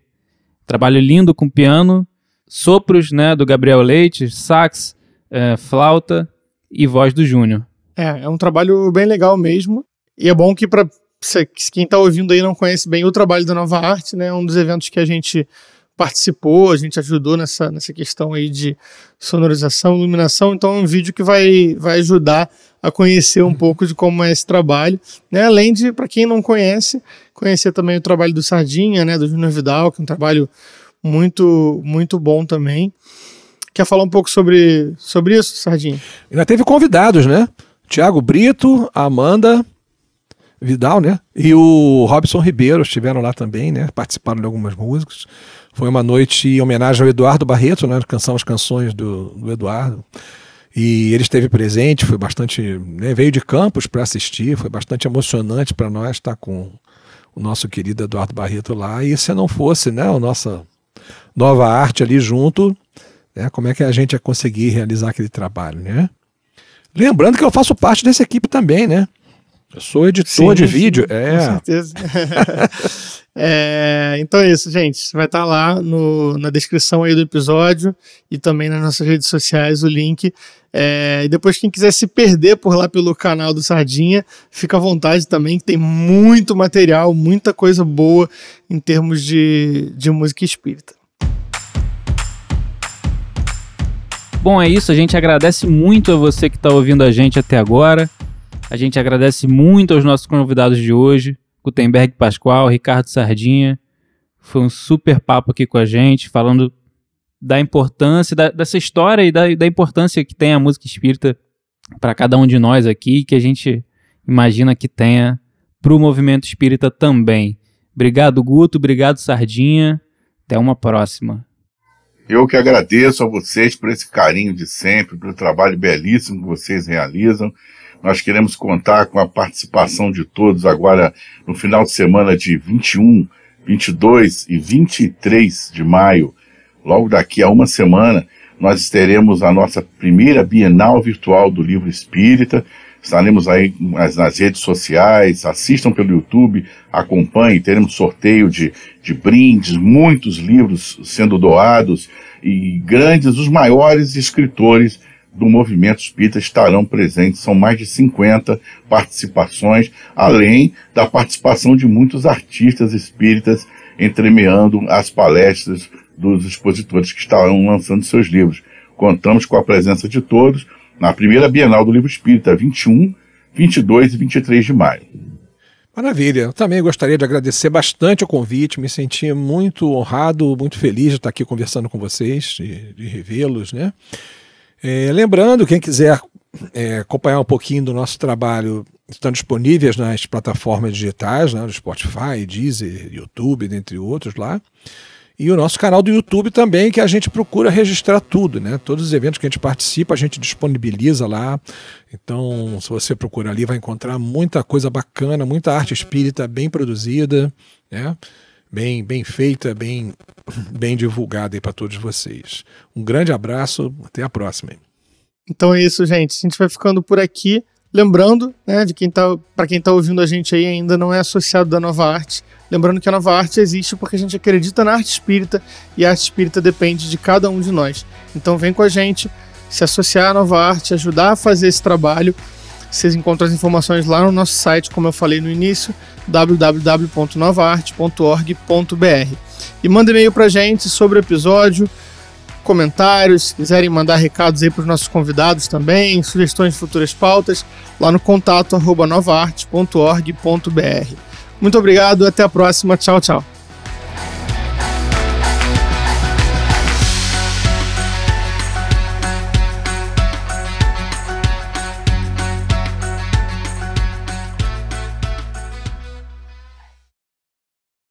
Trabalho lindo com piano, sopros né, do Gabriel Leite, sax, é, flauta e voz do Júnior. É, é um trabalho bem legal mesmo. E é bom que para quem está ouvindo aí não conhece bem o trabalho da Nova Arte, né? É um dos eventos que a gente participou, a gente ajudou nessa, nessa questão aí de sonorização, iluminação, então é um vídeo que vai, vai ajudar a conhecer um pouco de como é esse trabalho, né? Além de, para quem não conhece, conhecer também o trabalho do Sardinha, né, do Júnior Vidal, que é um trabalho muito muito bom também. Quer falar um pouco sobre, sobre isso, Sardinha? Ainda teve convidados, né? Tiago Brito, Amanda Vidal, né? E o Robson Ribeiro estiveram lá também, né? Participaram de algumas músicas. Foi uma noite em homenagem ao Eduardo Barreto, né? Canção as canções do, do Eduardo. E ele esteve presente, foi bastante. Né? veio de Campos para assistir, foi bastante emocionante para nós estar com o nosso querido Eduardo Barreto lá. E se não fosse, né? A nossa nova arte ali junto, né? Como é que a gente ia conseguir realizar aquele trabalho, né? Lembrando que eu faço parte dessa equipe também, né? Eu sou editor sim, de vídeo. Sim, é. Com certeza. é, então é isso, gente. Vai estar lá no, na descrição aí do episódio e também nas nossas redes sociais o link. É, e depois, quem quiser se perder por lá pelo canal do Sardinha, fica à vontade também, que tem muito material, muita coisa boa em termos de, de música espírita. Bom, é isso. A gente agradece muito a você que está ouvindo a gente até agora. A gente agradece muito aos nossos convidados de hoje, Gutenberg Pascoal, Ricardo Sardinha. Foi um super papo aqui com a gente, falando da importância, da, dessa história e da, da importância que tem a música espírita para cada um de nós aqui, que a gente imagina que tenha para o movimento espírita também. Obrigado, Guto. Obrigado, Sardinha. Até uma próxima. Eu que agradeço a vocês por esse carinho de sempre, pelo trabalho belíssimo que vocês realizam. Nós queremos contar com a participação de todos agora no final de semana de 21, 22 e 23 de maio. Logo daqui a uma semana, nós teremos a nossa primeira Bienal Virtual do Livro Espírita. Estaremos aí nas, redes sociais, assistam pelo YouTube, acompanhem, teremos sorteio de, de brindes, muitos livros sendo doados e grandes, os maiores escritores do movimento espírita estarão presentes. São mais de 50 participações, além da participação de muitos artistas espíritas entremeando as palestras dos expositores que estarão lançando seus livros. Contamos com a presença de todos na primeira Bienal do Livro Espírita, 21, 22 e 23 de maio. Maravilha. Eu também gostaria de agradecer bastante o convite. Me senti muito honrado, muito feliz de estar aqui conversando com vocês, de, de revê-los, né? É, lembrando, quem quiser é, acompanhar um pouquinho do nosso trabalho, estão disponíveis nas plataformas digitais, né, no Spotify, Deezer, YouTube, dentre outros lá. E o nosso canal do YouTube também, que a gente procura registrar tudo, né? Todos os eventos que a gente participa, a gente disponibiliza lá. Então, se você procurar ali, vai encontrar muita coisa bacana, muita arte espírita bem produzida, né? Bem, bem feita, bem, bem divulgada aí para todos vocês. Um grande abraço, até a próxima. Então é isso, gente. A gente vai ficando por aqui. Lembrando, né, de quem tá, para quem está ouvindo a gente aí ainda não é associado da Nova Arte, lembrando que a Nova Arte existe porque a gente acredita na arte espírita e a arte espírita depende de cada um de nós. Então vem com a gente, se associar à Nova Arte, ajudar a fazer esse trabalho vocês encontram as informações lá no nosso site, como eu falei no início, www.novaarte.org.br. E manda e-mail pra gente sobre o episódio, comentários, se quiserem mandar recados aí para os nossos convidados também, sugestões de futuras pautas, lá no contato novaarte.org.br. Muito obrigado, até a próxima, tchau, tchau.